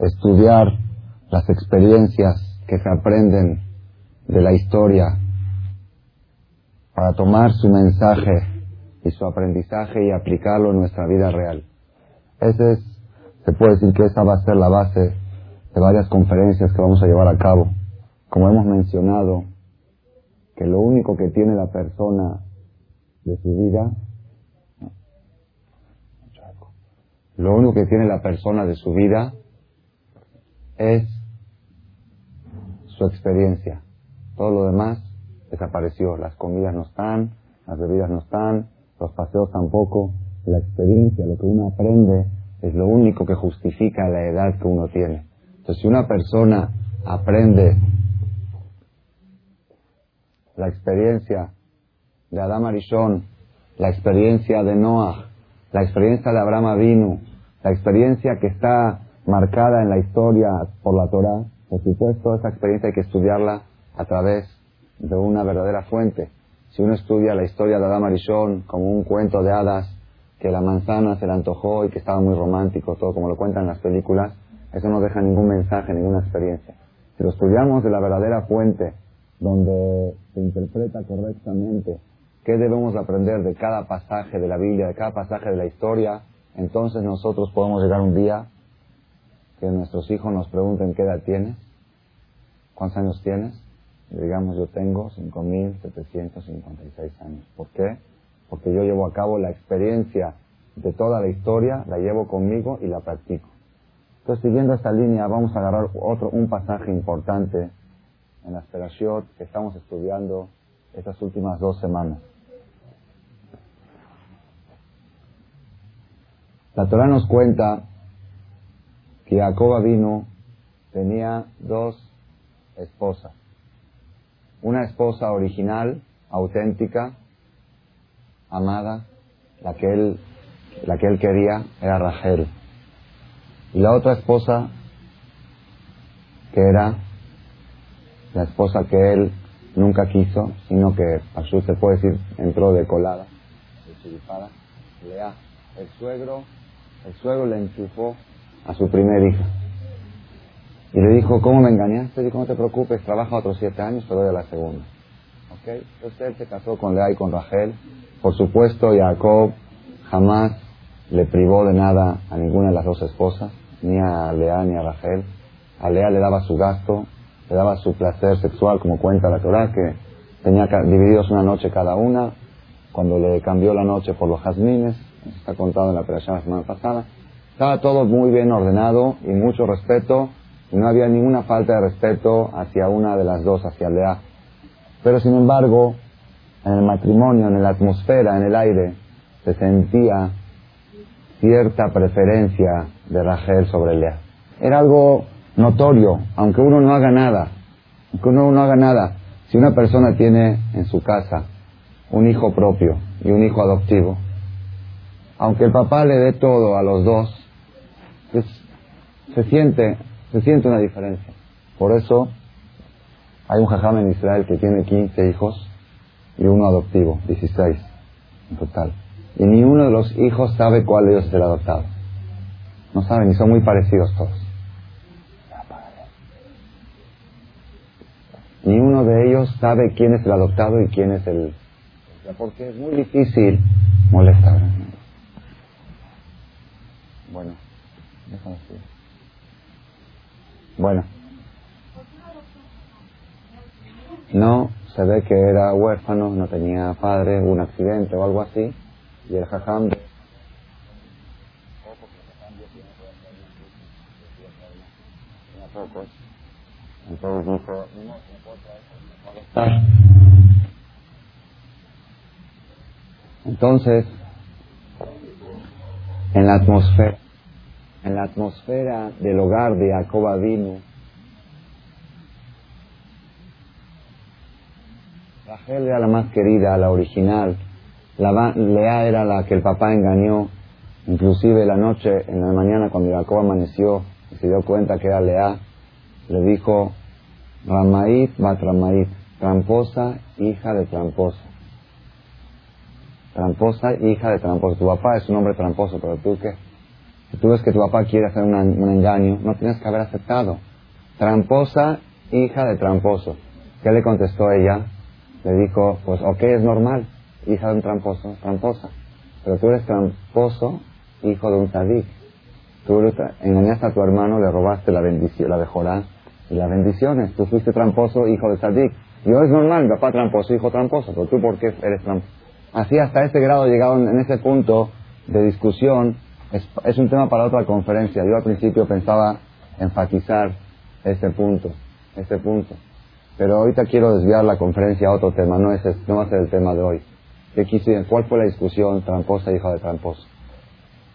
estudiar las experiencias que se aprenden de la historia para tomar su mensaje y su aprendizaje y aplicarlo en nuestra vida real. Ese es, se puede decir que esa va a ser la base de varias conferencias que vamos a llevar a cabo. Como hemos mencionado, que lo único que tiene la persona de su vida, lo único que tiene la persona de su vida es su experiencia. Todo lo demás desapareció. Las comidas no están, las bebidas no están, los paseos tampoco. La experiencia, lo que uno aprende, es lo único que justifica la edad que uno tiene. Entonces, si una persona aprende la experiencia de Adam Arishon, la experiencia de Noah, la experiencia de Abraham Avinu, la experiencia que está marcada en la historia por la Torah, por supuesto, esa experiencia hay que estudiarla a través de una verdadera fuente. Si uno estudia la historia de Adam Arishon como un cuento de hadas, que la manzana se le antojó y que estaba muy romántico, todo como lo cuentan en las películas, eso no deja ningún mensaje, ninguna experiencia. Si lo estudiamos de la verdadera fuente, donde se interpreta correctamente qué debemos aprender de cada pasaje de la Biblia, de cada pasaje de la historia, entonces nosotros podemos llegar un día que nuestros hijos nos pregunten qué edad tienes, cuántos años tienes, y digamos yo tengo 5.756 años. ¿Por qué? Porque yo llevo a cabo la experiencia de toda la historia, la llevo conmigo y la practico. Entonces, siguiendo esta línea, vamos a agarrar otro, un pasaje importante en la Perashot que estamos estudiando estas últimas dos semanas. La Torah nos cuenta que Jacob vino tenía dos esposas. Una esposa original, auténtica, amada, la que él, la que él quería era Rachel. Y la otra esposa, que era la esposa que él nunca quiso, sino que, su se puede decir, entró de colada, de chiripada, Lea. El suegro, el suegro le enchufó a su primer hija. Y le dijo, ¿cómo me engañaste? Dijo, no te preocupes, trabaja otros siete años, te doy a la segunda. ¿Ok? Entonces él se casó con Lea y con Rachel. Por supuesto, Jacob jamás le privó de nada a ninguna de las dos esposas, ni a Lea ni a Rachel. A Lea le daba su gasto, le daba su placer sexual, como cuenta la Torah, que tenía divididos una noche cada una. Cuando le cambió la noche por los jazmines, está contado en la operación la semana pasada, estaba todo muy bien ordenado y mucho respeto, y no había ninguna falta de respeto hacia una de las dos, hacia Lea. Pero sin embargo, en el matrimonio, en la atmósfera, en el aire, se sentía cierta preferencia de Rachel sobre Lea. Era algo notorio, aunque uno no haga nada, aunque uno no haga nada. Si una persona tiene en su casa un hijo propio y un hijo adoptivo, aunque el papá le dé todo a los dos, se siente, se siente una diferencia. Por eso hay un jajam en Israel que tiene 15 hijos y uno adoptivo, 16 en total. Y ni uno de los hijos sabe cuál de ellos es el adoptado. No saben y son muy parecidos todos. Ni uno de ellos sabe quién es el adoptado y quién es el... Porque es muy difícil molestar. Bueno. Bueno. No, se ve que era huérfano, no tenía padre, un accidente o algo así, y el jajam entonces dijo, entonces, en la atmósfera, en la atmósfera del hogar de Jacob vino, Rachel era la más querida, la original. La, Lea era la que el papá engañó. Inclusive la noche, en la mañana, cuando Jacob amaneció y se dio cuenta que era Lea, le dijo, Ramaid Ramaid, tramposa, hija de tramposa. Tramposa, hija de tramposa. Tu papá es un hombre tramposo, pero tú qué? Si tú ves que tu papá quiere hacer un engaño, no tienes que haber aceptado. Tramposa, hija de tramposo. ¿Qué le contestó ella? Le dijo, pues ok, es normal, hija de un tramposo, tramposa. Pero tú eres tramposo, hijo de un tzadik. Tú engañaste a tu hermano, le robaste la bendición, la de Jorá y las bendiciones. Tú fuiste tramposo, hijo de tzadik. Yo es normal, mi papá tramposo, hijo tramposo, pero tú por qué eres tramposo. Así hasta este grado llegaron en ese punto de discusión. Es, un tema para otra conferencia. Yo al principio pensaba enfatizar ese punto, ese punto. Pero ahorita quiero desviar la conferencia a otro tema, no, es, no va a ser el tema de hoy. ¿Cuál fue la discusión tramposa, hija de tramposo?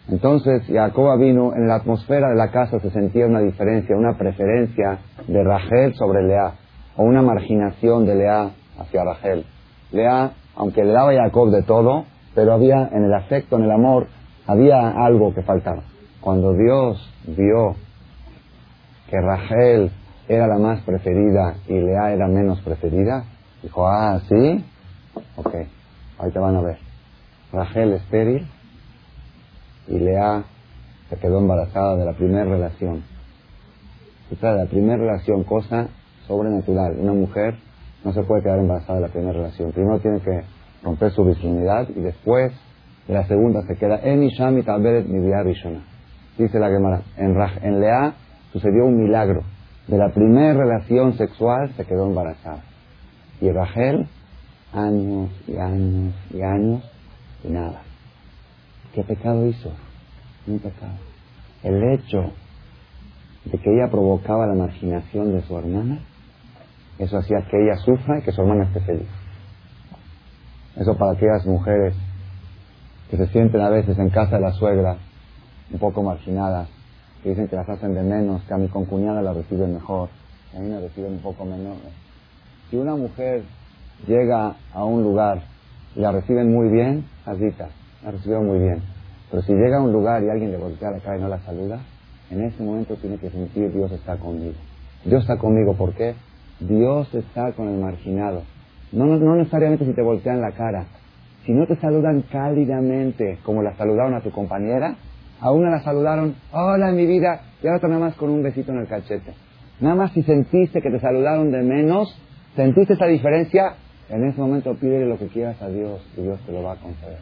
Entonces, Jacob vino, en la atmósfera de la casa se sentía una diferencia, una preferencia de Rachel sobre Lea, o una marginación de Lea hacia Rachel. Lea, aunque le daba a Jacob de todo, pero había en el afecto, en el amor, había algo que faltaba. Cuando Dios vio que Rachel era la más preferida y Lea era menos preferida, dijo, ah, ¿sí? Ok, ahí te van a ver. Rachel estéril y Lea se quedó embarazada de la primera relación. la primera relación, cosa sobrenatural. Una mujer no se puede quedar embarazada de la primera relación. Primero tiene que romper su virginidad y después de la segunda se queda Rishona. Dice la Gemara, en, en Lea sucedió un milagro. De la primera relación sexual se quedó embarazada. Y Rachel, años y años y años y nada. ¿Qué pecado hizo? Un pecado. El hecho de que ella provocaba la marginación de su hermana, eso hacía que ella sufra y que su hermana esté feliz. Eso para aquellas mujeres que se sienten a veces en casa de la suegra, un poco marginadas, que dicen que las hacen de menos, que a mi concuñada la reciben mejor, que a mí me reciben un poco menos. Si una mujer llega a un lugar y la reciben muy bien, asita, la recibió muy bien. Pero si llega a un lugar y alguien le voltea la cara y no la saluda, en ese momento tiene que sentir Dios está conmigo. Dios está conmigo, ¿por qué? Dios está con el marginado. No, no, necesariamente si te voltean la cara. Si no te saludan cálidamente, como la saludaron a tu compañera, a una la saludaron, hola mi vida, y a otra nada más con un besito en el cachete. Nada más si sentiste que te saludaron de menos, sentiste esa diferencia, en ese momento pídele lo que quieras a Dios y Dios te lo va a conceder.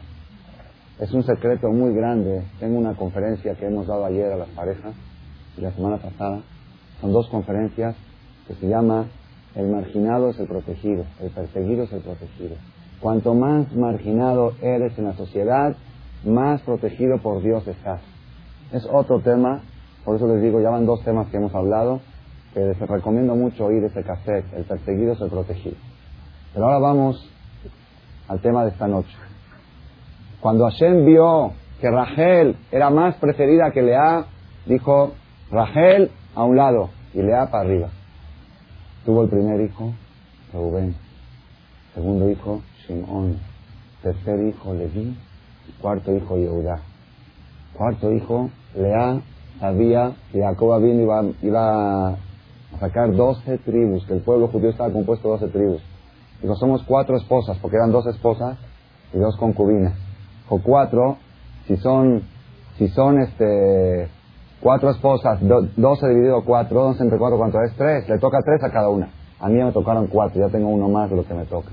Es un secreto muy grande. Tengo una conferencia que hemos dado ayer a las parejas y la semana pasada. Son dos conferencias que se llama El marginado es el protegido, el perseguido es el protegido. Cuanto más marginado eres en la sociedad, más protegido por Dios estás. Es otro tema, por eso les digo, ya van dos temas que hemos hablado, que les recomiendo mucho oír ese cassette, el perseguido es el protegido. Pero ahora vamos al tema de esta noche. Cuando Hashem vio que Rachel era más preferida que Lea, dijo, Rachel a un lado y Lea para arriba. Tuvo el primer hijo, Reuben. Segundo hijo, Shimon. Tercer hijo, Leví. Cuarto hijo, Yehuda. Cuarto hijo, Lea sabía que Jacob vino iba, iba a sacar doce tribus, que el pueblo judío estaba compuesto de doce tribus. Dijo, somos cuatro esposas, porque eran dos esposas y dos concubinas o cuatro, si son, si son este, cuatro esposas, doce dividido cuatro, doce entre cuatro, ¿cuánto es? Tres, le toca tres a cada una. A mí me tocaron cuatro, ya tengo uno más de lo que me toca.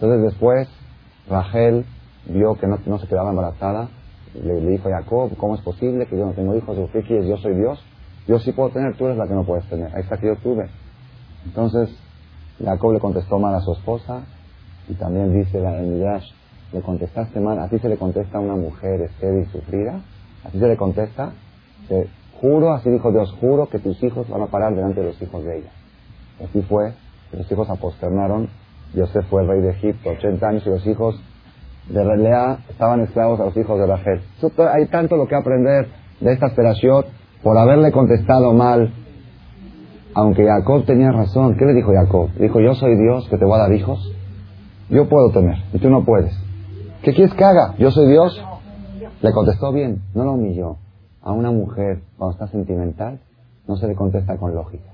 Entonces después, Rachel vio que no, se quedaba embarazada, le, dijo a Jacob, ¿cómo es posible que yo no tengo hijos? ¿Qué quieres? Yo soy Dios. Yo sí puedo tener, tú eres la que no puedes tener. Está que yo tuve. Entonces, Jacob le contestó mal a su esposa, y también dice la, Midrash, le contestaste mal, así se le contesta a una mujer estéril sufrida, así se le contesta, te juro, así dijo Dios, juro que tus hijos van a parar delante de los hijos de ella. Así fue, los hijos aposternaron, José fue rey de Egipto, 80 años y los hijos de Relea estaban esclavos a los hijos de Rachel. Hay tanto lo que aprender de esta operación por haberle contestado mal, aunque Jacob tenía razón. ¿Qué le dijo Jacob? Dijo, yo soy Dios que te voy a dar hijos. Yo puedo tener y tú no puedes. ¿Qué quieres que haga? Yo soy Dios. Le contestó bien, no lo humilló. A una mujer, cuando está sentimental, no se le contesta con lógica.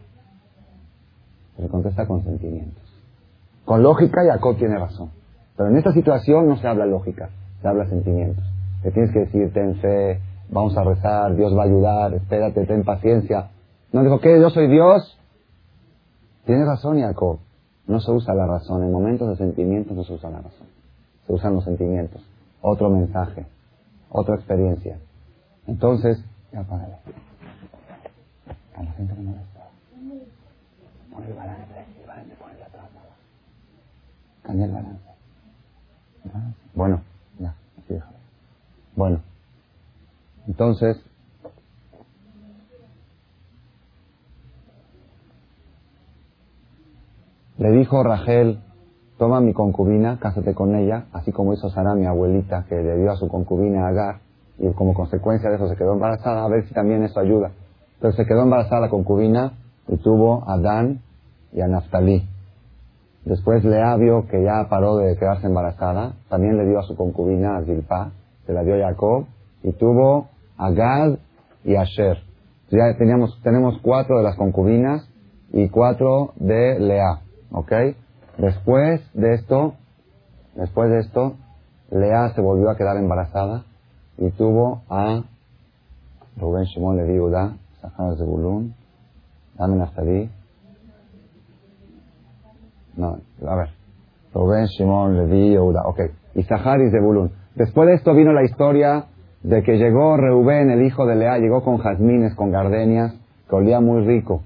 Se le contesta con sentimientos. Con lógica, Jacob tiene razón. Pero en esta situación no se habla lógica, se habla sentimientos. Le tienes que decir, ten fe, vamos a rezar, Dios va a ayudar, espérate, ten paciencia. No dijo, ¿qué? ¿Yo soy Dios? Tiene razón Jacob. No se usa la razón. En momentos de sentimientos no se usa la razón. Se usan los sentimientos. Otro mensaje. Otra experiencia. Entonces, ya. A la gente no está. Pon el balance. El balance, pon el atrás. Cambia el balance. Bueno, ya. Así. Bueno. Entonces, le dijo Rachel, toma mi concubina, cásate con ella, así como hizo Sara, mi abuelita, que le dio a su concubina Agar, y como consecuencia de eso se quedó embarazada, a ver si también eso ayuda. Pero se quedó embarazada la concubina y tuvo a Dan y a Naftali. Después Lea vio que ya paró de quedarse embarazada, también le dio a su concubina, a Zilpa, se la dio a Jacob, y tuvo a Gad y a Asher. Ya teníamos, tenemos cuatro de las concubinas y cuatro de Lea, ¿ok? Después de esto, después de esto, Lea se volvió a quedar embarazada y tuvo a Rubén Shimon Levi Udá, Sahar Zebulun, Dame Naftali. No, a ver. Rubén Shimon Levi Udá, ok. Y Sahar y Zebulun. Después de esto vino la historia de que llegó Reubén, el hijo de Lea, llegó con jazmines, con gardenias, que olía muy rico.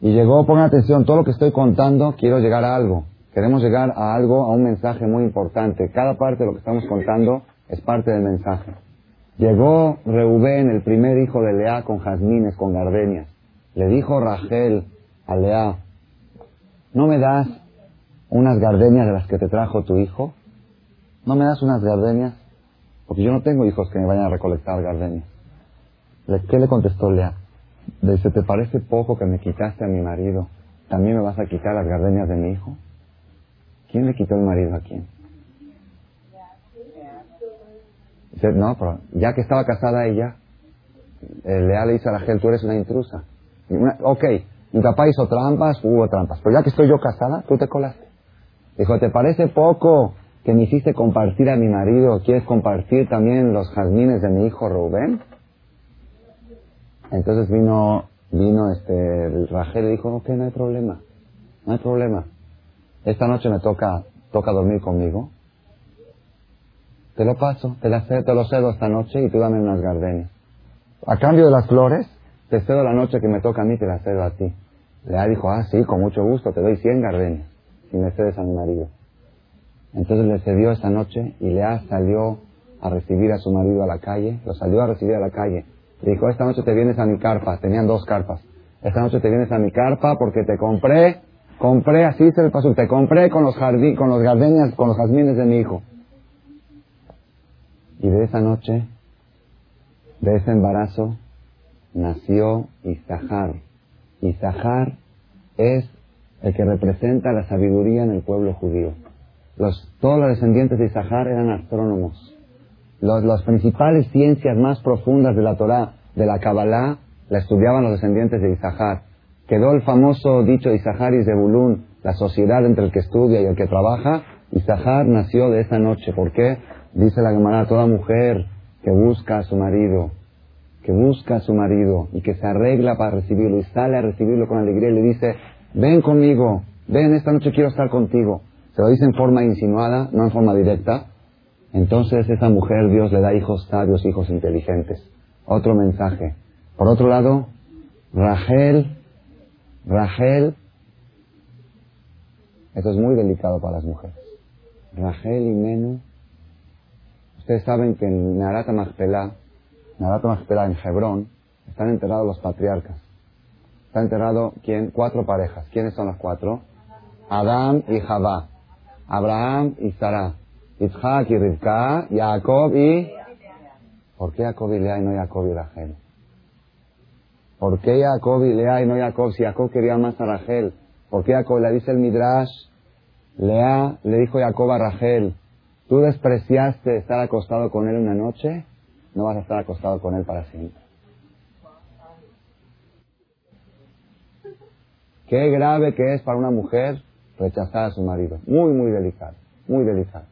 Y llegó, pongan atención, todo lo que estoy contando, quiero llegar a algo. Queremos llegar a algo, a un mensaje muy importante. Cada parte de lo que estamos contando es parte del mensaje. Llegó Reubén, el primer hijo de Lea, con jazmines, con gardenias. Le dijo Rachel a Lea, ¿no me das unas gardenias de las que te trajo tu hijo? ¿No me das unas gardenias? Porque yo no tengo hijos que me vayan a recolectar gardenias. ¿Qué le contestó Lea? Dice, ¿te parece poco que me quitaste a mi marido? ¿También me vas a quitar las gardenias de mi hijo? ¿Quién le quitó el marido a quién? Dice, no, pero ya que estaba casada ella, eh, Lea le dice a la gente, tú eres una intrusa. ok, mi papá hizo trampas, hubo trampas, pero ya que estoy yo casada, tú te colaste. Dijo, ¿te parece poco que me hiciste compartir a mi marido, ¿quieres compartir también los jazmines de mi hijo Rubén? Entonces vino, vino este, Rachel y dijo, ok, no hay problema, no hay problema. Esta noche me toca, toca dormir conmigo. Te lo paso, te, la, te lo cedo esta noche y tú dame unas gardenias. A cambio de las flores, te cedo la noche que me toca a mí, te la cedo a ti. Lea dijo, ah, sí, con mucho gusto, te doy 100 gardenias, si me cedes a mi marido. Entonces le cedió esta noche y Lea salió a recibir a su marido a la calle, lo salió a recibir a la calle. Le dijo, esta noche te vienes a mi carpa, tenían dos carpas. Esta noche te vienes a mi carpa porque te compré, compré, así se le pasó, te compré con los jardín, con los gardenias, con los jazmines de mi hijo. Y de esa noche, de ese embarazo, nació Isahar. Isahar es el que representa la sabiduría en el pueblo judío. Los, todos los descendientes de Isahar eran astrónomos. Los, las principales ciencias más profundas de la Torah, de la Kabbalah, la estudiaban los descendientes de Isahar. Quedó el famoso dicho Isahar y Zebulun, la sociedad entre el que estudia y el que trabaja. Isahar nació de esa noche. ¿Por qué? Dice la Gemara, toda mujer que busca a su marido, que busca a su marido y que se arregla para recibirlo y sale a recibirlo con alegría y le dice, ven conmigo, ven, esta noche quiero estar contigo se lo dice en forma insinuada, no en forma directa, entonces esa mujer Dios le da hijos sabios, hijos inteligentes. Otro mensaje. Por otro lado, Rachel, Rachel, esto es muy delicado para las mujeres. Rachel y Menú, ustedes saben que en Narata Machpelah, Narata Machpelah en Hebrón, están enterrados los patriarcas. Está enterrado, ¿quién? Cuatro parejas. ¿Quiénes son las cuatro? Adán y Javá. Abraham y Sara, Isaac y Rivka, Jacob y... ¿Por qué Jacob y Lea y no Jacob y Rachel? ¿Por qué Jacob y Lea y no Jacob si Jacob quería más a Rachel? ¿Por qué Jacob le dice el Midrash? Lea le dijo Jacob a Rachel, tú despreciaste estar acostado con él una noche, no vas a estar acostado con él para siempre. Qué grave que es para una mujer rechazar a su marido. Muy, muy delicado, muy delicado.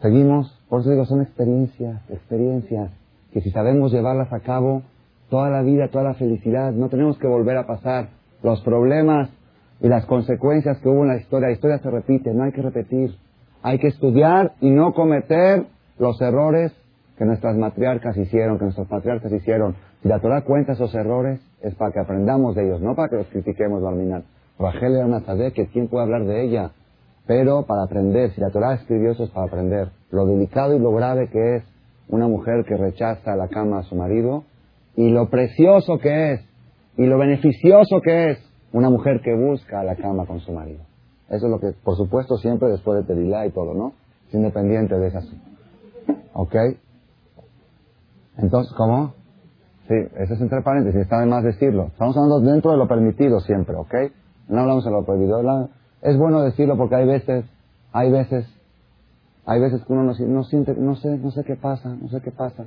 Seguimos, por eso digo, son experiencias, experiencias que si sabemos llevarlas a cabo, toda la vida, toda la felicidad, no tenemos que volver a pasar los problemas y las consecuencias que hubo en la historia. La historia se repite, no hay que repetir. Hay que estudiar y no cometer los errores que nuestras matriarcas hicieron, que nuestros patriarcas hicieron. Si la Torah cuenta esos errores, es para que aprendamos de ellos, no para que los critiquemos, Barminan. Rachel era una que ¿quién puede hablar de ella? Pero para aprender, si la Torah escribió eso es para aprender. Lo delicado y lo grave que es una mujer que rechaza la cama a su marido y lo precioso que es y lo beneficioso que es una mujer que busca la cama con su marido. Eso es lo que, por supuesto, siempre después de Terilá y todo, ¿no? Es independiente de esas. ¿Ok? Entonces, ¿cómo? Sí, eso es entre paréntesis, está de más decirlo. Estamos hablando dentro de lo permitido siempre, ¿ok? No hablamos de lo prohibido. Es bueno decirlo porque hay veces, hay veces, hay veces que uno no, no siente, no sé, no sé qué pasa, no sé qué pasa.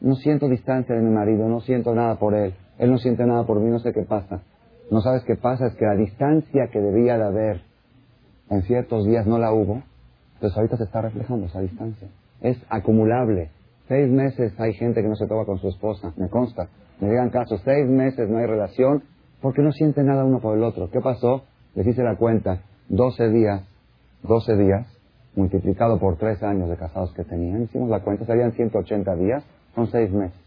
No siento distancia de mi marido, no siento nada por él. Él no siente nada por mí, no sé qué pasa. No sabes qué pasa, es que la distancia que debía de haber en ciertos días no la hubo. Entonces ahorita se está reflejando esa distancia. Es acumulable. Seis meses hay gente que no se toca con su esposa, me consta. Me digan caso, seis meses no hay relación porque no siente nada uno por el otro. ¿Qué pasó? Les hice la cuenta. 12 días, 12 días, multiplicado por tres años de casados que tenían. Hicimos la cuenta, serían 180 días, son seis meses.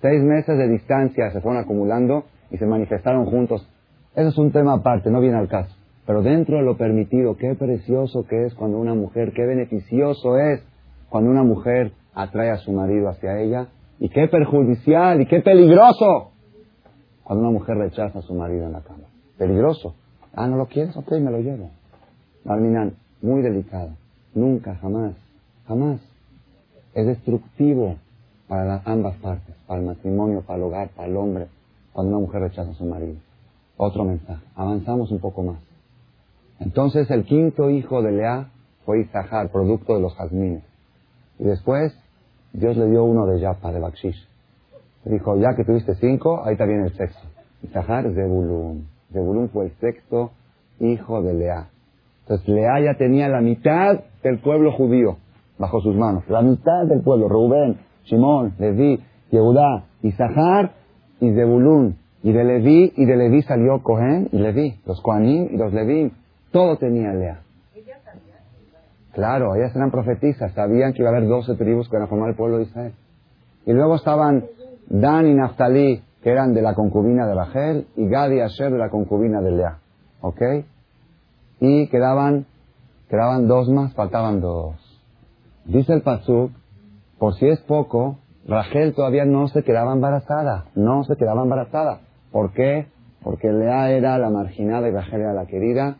Seis meses de distancia se fueron acumulando y se manifestaron juntos. Eso es un tema aparte, no viene al caso. Pero dentro de lo permitido, qué precioso que es cuando una mujer, qué beneficioso es cuando una mujer atrae a su marido hacia ella, y qué perjudicial y qué peligroso cuando una mujer rechaza a su marido en la cama. Peligroso. Ah, ¿no lo quieres? Ok, me lo llevo. Alminan, muy delicado. Nunca, jamás, jamás. Es destructivo para ambas partes, para el matrimonio, para el hogar, para el hombre, cuando una mujer rechaza a su marido. Otro mensaje. Avanzamos un poco más. Entonces el quinto hijo de Lea fue Isahar, producto de los jazmines. Y después Dios le dio uno de Yapa, de Bakshish. Dijo, ya que tuviste cinco, ahí bien el sexto. Isahar es de Bulun. Zebulun fue el sexto hijo de Lea. Entonces Lea ya tenía la mitad del pueblo judío bajo sus manos. La mitad del pueblo. Rubén, Simón, Leví, Yehudá, Isahar y Zebulun. Y de Leví, y de Leví salió Cohen y Leví. Los Kohanim y los Leví. Todo tenía Lea. Claro, ellas eran profetizas, sabían que iba a haber doce tribus que iban a formar el pueblo de Israel. Y luego estaban Dan y Naftali, que eran de la concubina de Rachel, y Gad y Asher de la concubina de Lea. ¿Ok? Y quedaban, quedaban dos más, faltaban dos. Dice el Pasuk, por si es poco, Rachel todavía no se quedaba embarazada, no se quedaba embarazada. ¿Por qué? Porque Lea era la marginada y Rachel era la querida.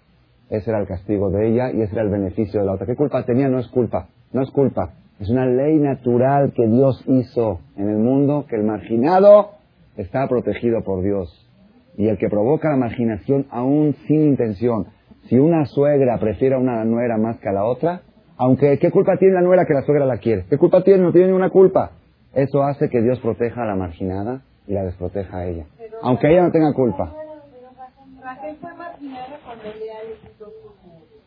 Ese era el castigo de ella y ese era el beneficio de la otra. ¿Qué culpa tenía? No es culpa, no es culpa. Es una ley natural que Dios hizo en el mundo, que el marginado está protegido por Dios. Y el que provoca la marginación aún sin intención, si una suegra prefiere a una nuera más que a la otra, aunque ¿qué culpa tiene la nuera que la suegra la quiere? ¿Qué culpa tiene? No tiene ninguna culpa. Eso hace que Dios proteja a la marginada y la desproteja a ella. aunque ella no tenga culpa.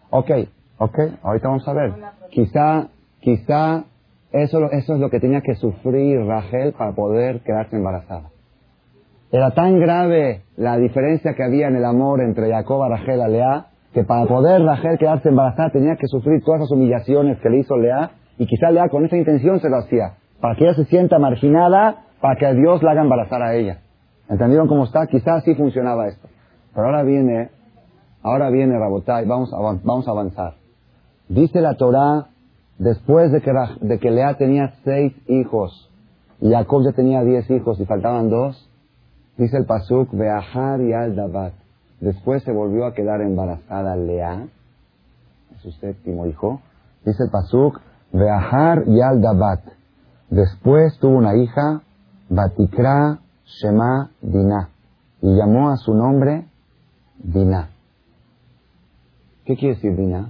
Ok, ok, ahorita vamos a ver. Quizá, quizá eso, eso es lo que tenía que sufrir Rachel para poder quedarse embarazada. Era tan grave la diferencia que había en el amor entre Jacob, Rachel y Lea, que para poder Rachel quedarse embarazada tenía que sufrir todas esas humillaciones que le hizo Lea, y quizá Lea con esa intención se lo hacía, para que ella se sienta marginada, para que Dios la haga embarazar a ella. ¿Entendieron cómo está? Quizás así funcionaba esto. Pero ahora viene, ahora viene Rabotai, vamos vamos a avanzar. Dice la Torah, después de que, de que Lea tenía seis hijos, y Jacob ya tenía diez hijos y faltaban dos, Dice el Pasuk, Beahar y al Dabat. Después se volvió a quedar embarazada Lea, su séptimo hijo. Dice el Pasuk, Beahar y al Dabat. Después tuvo una hija, Batikra Shema Dinah, y llamó a su nombre Dinah. ¿Qué quiere decir Dinah?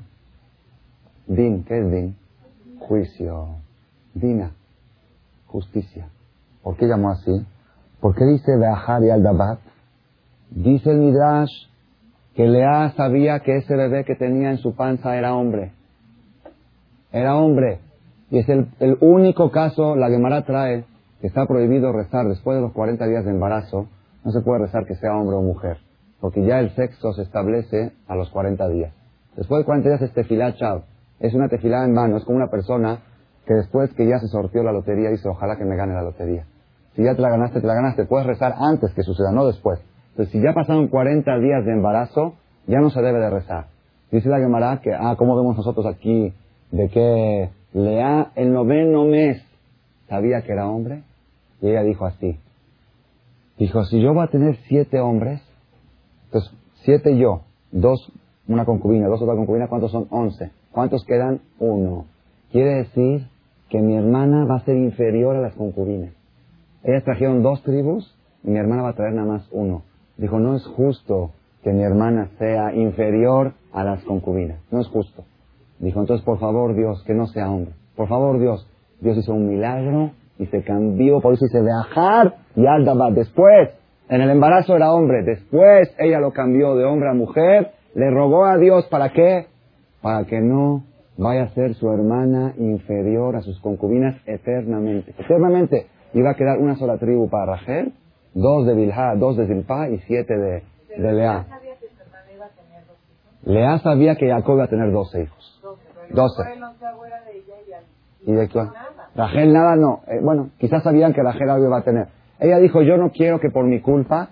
Din, ¿qué es Din? Juicio. Dina, justicia. ¿Por qué llamó así? ¿Por qué dice Beahar y Aldabat? Dice el Midrash que Lea sabía que ese bebé que tenía en su panza era hombre. Era hombre. Y es el, único caso, la Gemara trae, que está prohibido rezar después de los 40 días de embarazo, no se puede rezar que sea hombre o mujer, porque ya el sexo se establece a los 40 días. Después de 40 días es tefilá chav, es una tefilá en mano, es como una persona que después que ya se sortió la lotería dice, ojalá que me gane la lotería. Si ya te la ganaste, te la ganaste, puedes rezar antes que suceda, no después. Entonces, si ya pasaron 40 días de embarazo, ya no se debe de rezar. Dice la Gemara que, ah, ¿cómo vemos nosotros aquí? De que Lea el noveno mes sabía que era hombre. Y ella dijo así. Dijo, si yo voy a tener siete hombres, entonces siete yo, dos una concubina, dos otra concubina, ¿cuántos son? Once. ¿Cuántos quedan? Uno. Quiere decir que mi hermana va a ser inferior a las concubinas. Ellas trajeron dos tribus y mi hermana va a traer nada más uno. Dijo, no es justo que mi hermana sea inferior a las concubinas. No es justo. Dijo, entonces por favor Dios, que no sea hombre. Por favor Dios. Dios hizo un milagro y se cambió, por eso dice viajar y Aldaba. Después, en el embarazo era hombre, después ella lo cambió de hombre a mujer, le rogó a Dios, ¿para qué? Para que no vaya a ser su hermana inferior a sus concubinas eternamente. Eternamente iba a quedar una sola tribu para Rachel, dos de Bilha, dos de Zilpa y siete de, de Lea. Lea sabía que Jacob iba a tener doce hijos. Doce. ¿Y de qué? Rachel nada no. Eh, bueno, quizás sabían que Rachel algo iba a tener. Ella dijo, yo no quiero que por mi culpa,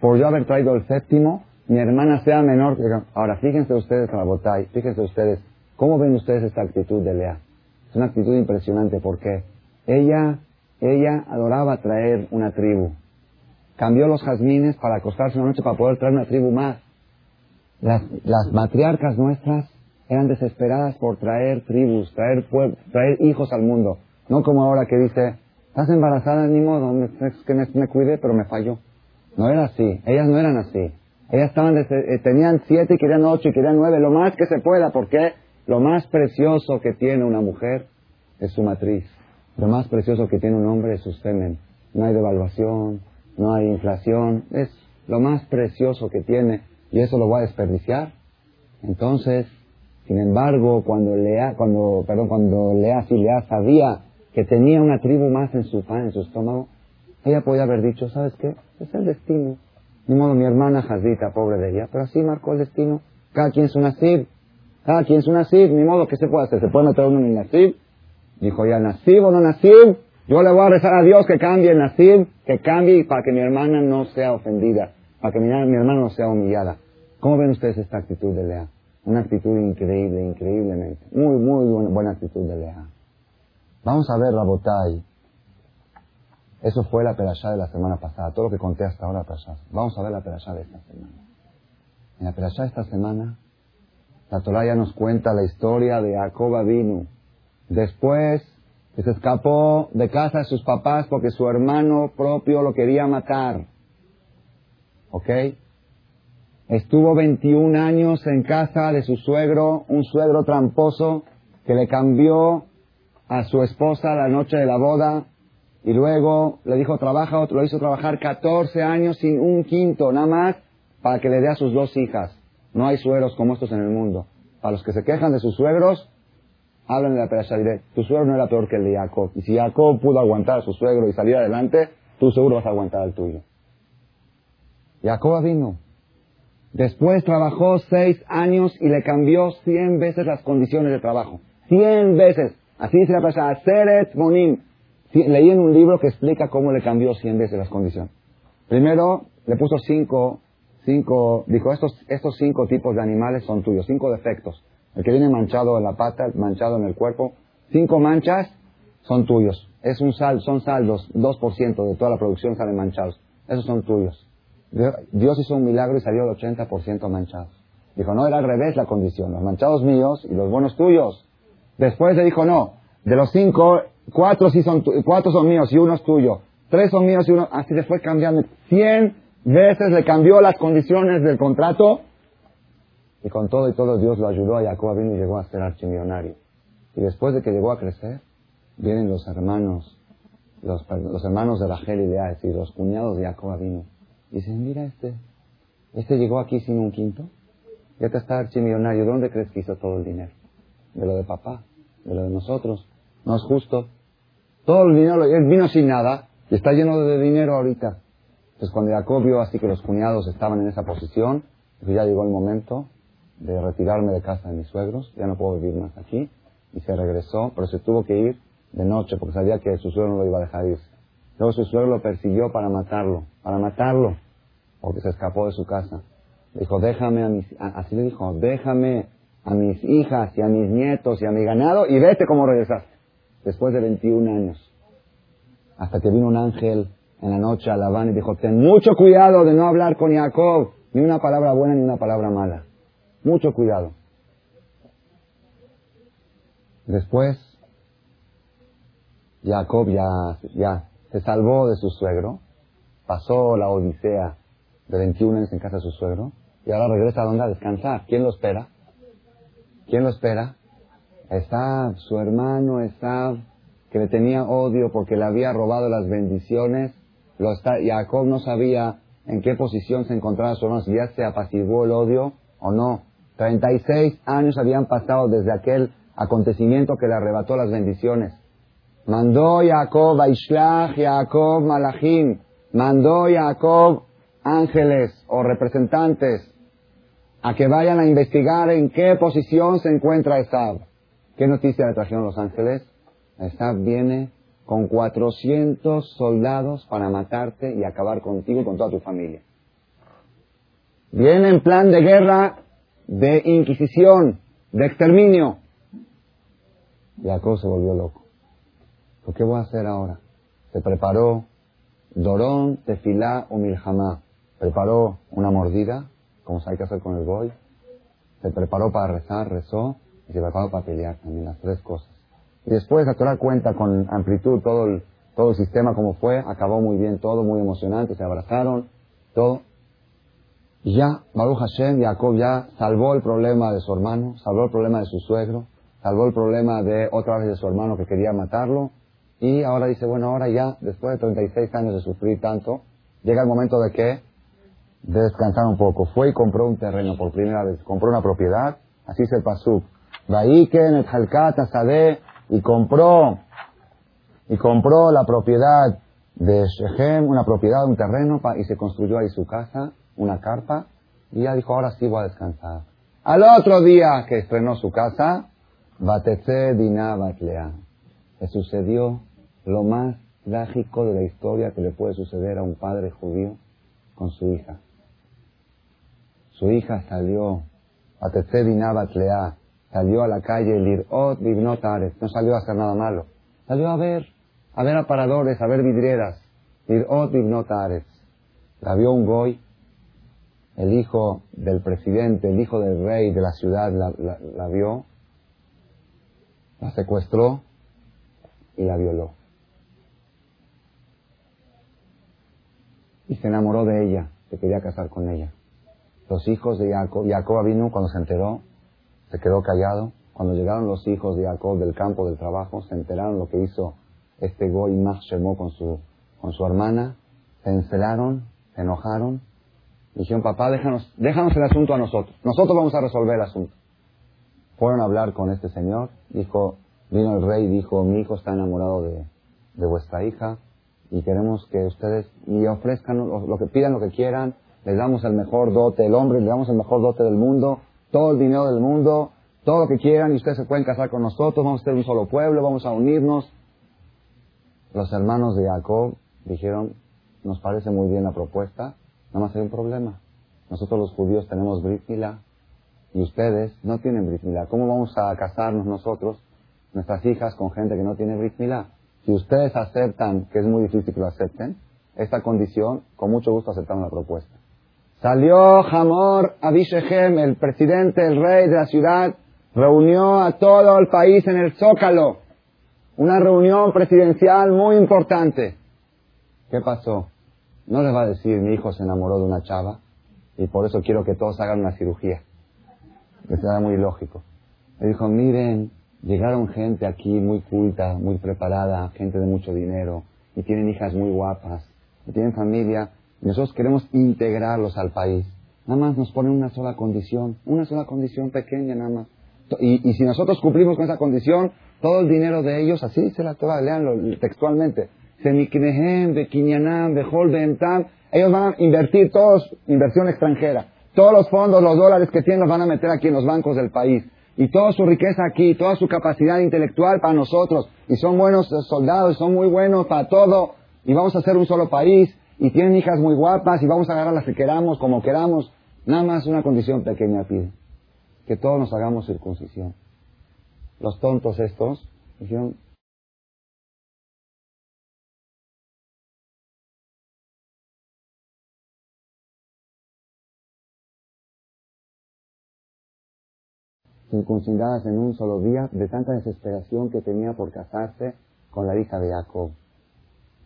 por yo haber traído el séptimo, mi hermana sea menor que... Ahora, fíjense ustedes, Rabotay, fíjense ustedes, ¿cómo ven ustedes esta actitud de Lea? Es una actitud impresionante porque ella, ella adoraba traer una tribu. Cambió los jazmines para acostarse una noche para poder traer una tribu más. Las, las matriarcas nuestras eran desesperadas por traer tribus, traer, traer hijos al mundo. No como ahora que dice, estás embarazada, ni modo, que me, me cuide, pero me falló. No era así, ellas no eran así. Ellas estaban, eh, tenían siete y querían ocho y querían nueve, lo más que se pueda, porque lo más precioso que tiene una mujer es su matriz. Lo más precioso que tiene un hombre es su semen. No hay devaluación, no hay inflación, es lo más precioso que tiene y eso lo va a desperdiciar. Entonces, sin embargo, cuando Lea, cuando, perdón, cuando Lea, si Lea sabía que tenía una tribu más en su pan, en su estómago, ella podía haber dicho, ¿sabes qué? Es el destino. Ni modo, mi hermana Jazita, pobre de ella, pero así marcó el destino. Cada quien su nasib. Cada quien su nasib. Ni modo, ¿qué se puede hacer? ¿Se puede meter uno en el nasib? Dijo ya, nasib o no nasib. Yo le voy a rezar a Dios que cambie el nasib, que cambie para que mi hermana no sea ofendida, para que mi, mi hermana no sea humillada. ¿Cómo ven ustedes esta actitud de Lea? Una actitud increíble, increíblemente. Muy, muy buena, buena actitud de Lea. Vamos a ver la botay eso fue la perashá de la semana pasada, todo lo que conté hasta ahora. Vamos a ver la perashá de esta semana. En la perashá de esta semana, la Torah ya nos cuenta la historia de Jacob Avinu. Después que se escapó de casa de sus papás porque su hermano propio lo quería matar. ¿Ok? Estuvo 21 años en casa de su suegro, un suegro tramposo que le cambió a su esposa la noche de la boda y luego le dijo trabaja lo hizo trabajar 14 años sin un quinto, nada más, para que le dé a sus dos hijas. No hay suegros como estos en el mundo. Para los que se quejan de sus suegros, hablan de la perasha diré, tu suegro no era peor que el de Jacob. Y si Jacob pudo aguantar a su suegro y salir adelante, tú seguro vas a aguantar al tuyo. Jacob vino. Después trabajó seis años y le cambió cien veces las condiciones de trabajo. Cien veces. Así dice la perasha, Seret Monim leí en un libro que explica cómo le cambió cien veces las condiciones. Primero, le puso cinco, cinco, dijo, estos, estos cinco tipos de animales son tuyos, cinco defectos. El que viene manchado en la pata, manchado en el cuerpo, cinco manchas son tuyos. Es un sal, son saldos, 2% de toda la producción salen manchados. Esos son tuyos. Dios hizo un milagro y salió el 80% manchados. Dijo, no, era al revés la condición, los manchados míos y los buenos tuyos. Después le dijo, no, de los cinco, cuatro sí son, cuatro son míos y uno es tuyo. Tres son míos y uno, así se fue cambiando. Cien veces le cambió las condiciones del contrato. Y con todo y todo Dios lo ayudó a Jacob vino y llegó a ser archimillonario. Y después de que llegó a crecer, vienen los hermanos, los, hermanos de Rachel y Lea, es decir, los cuñados de Jacob vino. Y dicen, mira este, este llegó aquí sin un quinto. Ya te está archimillonario. ¿Dónde crees que hizo todo el dinero? De lo de papá, de lo de nosotros. No es justo. Todo el dinero, él vino sin nada. Y está lleno de dinero ahorita. Entonces cuando Jacob vio así que los cuñados estaban en esa posición, dijo, ya llegó el momento de retirarme de casa de mis suegros, ya no puedo vivir más aquí. Y se regresó, pero se tuvo que ir de noche porque sabía que su suegro no lo iba a dejar irse. Luego su suegro lo persiguió para matarlo, para matarlo, porque se escapó de su casa. Dijo, déjame a mis, así le dijo, déjame a mis hijas y a mis nietos y a mi ganado y vete como regresaste. Después de 21 años. Hasta que vino un ángel en la noche a Labán y dijo, ten mucho cuidado de no hablar con Jacob, ni una palabra buena ni una palabra mala. Mucho cuidado. Después, Jacob ya, ya se salvó de su suegro, pasó la odisea de 21 años en casa de su suegro, y ahora regresa a donde a descansar. ¿Quién lo espera? ¿Quién lo espera? Esab, su hermano Esab, que le tenía odio porque le había robado las bendiciones. Lo Jacob no sabía en qué posición se encontraba su hermano, si ya se apaciguó el odio o no. 36 años habían pasado desde aquel acontecimiento que le arrebató las bendiciones. Mandó Jacob a Ishlach, Jacob Malachim. Mandó Jacob ángeles o representantes a que vayan a investigar en qué posición se encuentra Esab. ¿Qué noticia le trajeron los ángeles? Esab viene con 400 soldados para matarte y acabar contigo y con toda tu familia. Viene en plan de guerra, de inquisición, de exterminio. Jacob se volvió loco. ¿Por qué voy a hacer ahora? Se preparó Dorón, Tefilá o Milhamá. Preparó una mordida, como hay que hacer con el boy. Se preparó para rezar, rezó. Y se preparó para pelear también, las tres cosas. Y después, a tomar cuenta con amplitud todo el, todo el sistema como fue. Acabó muy bien todo, muy emocionante. Se abrazaron, todo. Y ya, Baruch Hashem, Jacob ya salvó el problema de su hermano, salvó el problema de su suegro, salvó el problema de otra vez de su hermano que quería matarlo. Y ahora dice, bueno, ahora ya, después de 36 años de sufrir tanto, llega el momento de que de descansar un poco. Fue y compró un terreno por primera vez, compró una propiedad, así se pasó. Vaiken, et Sade, y compró, y compró la propiedad de Shechem, una propiedad, un terreno, y se construyó ahí su casa, una carpa, y ya dijo, ahora sí voy a descansar. Al otro día que estrenó su casa, Batetse Dinah Batlea. Le sucedió lo más trágico de la historia que le puede suceder a un padre judío con su hija. Su hija salió, a Batlea, salió a la calle Lirot Bibnotares, no salió a hacer nada malo. Salió a ver, a ver aparadores, a ver vidrieras. Lirot Bibnotares. La vio un goy, el hijo del presidente, el hijo del rey de la ciudad la vio, la secuestró y la violó. Y se enamoró de ella, se quería casar con ella. Los hijos de Jacob, Jacob vino cuando se enteró, se quedó callado. Cuando llegaron los hijos de Jacob del campo del trabajo, se enteraron lo que hizo este Goy Mach con su, con su hermana, se encelaron, se enojaron, dijeron, papá, déjanos, déjanos el asunto a nosotros, nosotros vamos a resolver el asunto. Fueron a hablar con este señor, dijo, Vino el rey y dijo, mi hijo está enamorado de, de vuestra hija y queremos que ustedes le ofrezcan lo, que pidan, lo que quieran, les damos el mejor dote, el hombre, le damos el mejor dote del mundo, todo el dinero del mundo, todo lo que quieran y ustedes se pueden casar con nosotros, vamos a ser un solo pueblo, vamos a unirnos. Los hermanos de Jacob dijeron, nos parece muy bien la propuesta, nada más hay un problema. Nosotros los judíos tenemos Brit y ustedes no tienen Brit ¿Cómo vamos a casarnos nosotros nuestras hijas con gente que no tiene Brit Si ustedes aceptan, que es muy difícil que lo acepten, esta condición, con mucho gusto aceptamos la propuesta. Salió Hamor Abishechem, el presidente, el rey de la ciudad, reunió a todo el país en el Zócalo. Una reunión presidencial muy importante. ¿Qué pasó? No les va a decir, mi hijo se enamoró de una chava y por eso quiero que todos hagan una cirugía. Que será muy lógico. Le dijo, miren, Llegaron gente aquí muy culta, muy preparada, gente de mucho dinero, y tienen hijas muy guapas, y tienen familia, nosotros queremos integrarlos al país. Nada más nos ponen una sola condición, una sola condición pequeña nada más. Y, si nosotros cumplimos con esa condición, todo el dinero de ellos, así se la Torah, leanlo textualmente. Ellos van a invertir todos, inversión extranjera. Todos los fondos, los dólares que tienen los van a meter aquí en los bancos del país. Y toda su riqueza aquí, toda su capacidad intelectual para nosotros. Y son buenos soldados, son muy buenos para todo. Y vamos a hacer un solo país. Y tienen hijas muy guapas y vamos a agarrar las que queramos, como queramos. Nada más una condición pequeña pide. Que todos nos hagamos circuncisión. Los tontos estos dijeron, en un solo día de tanta desesperación que tenía por casarse con la hija de Jacob.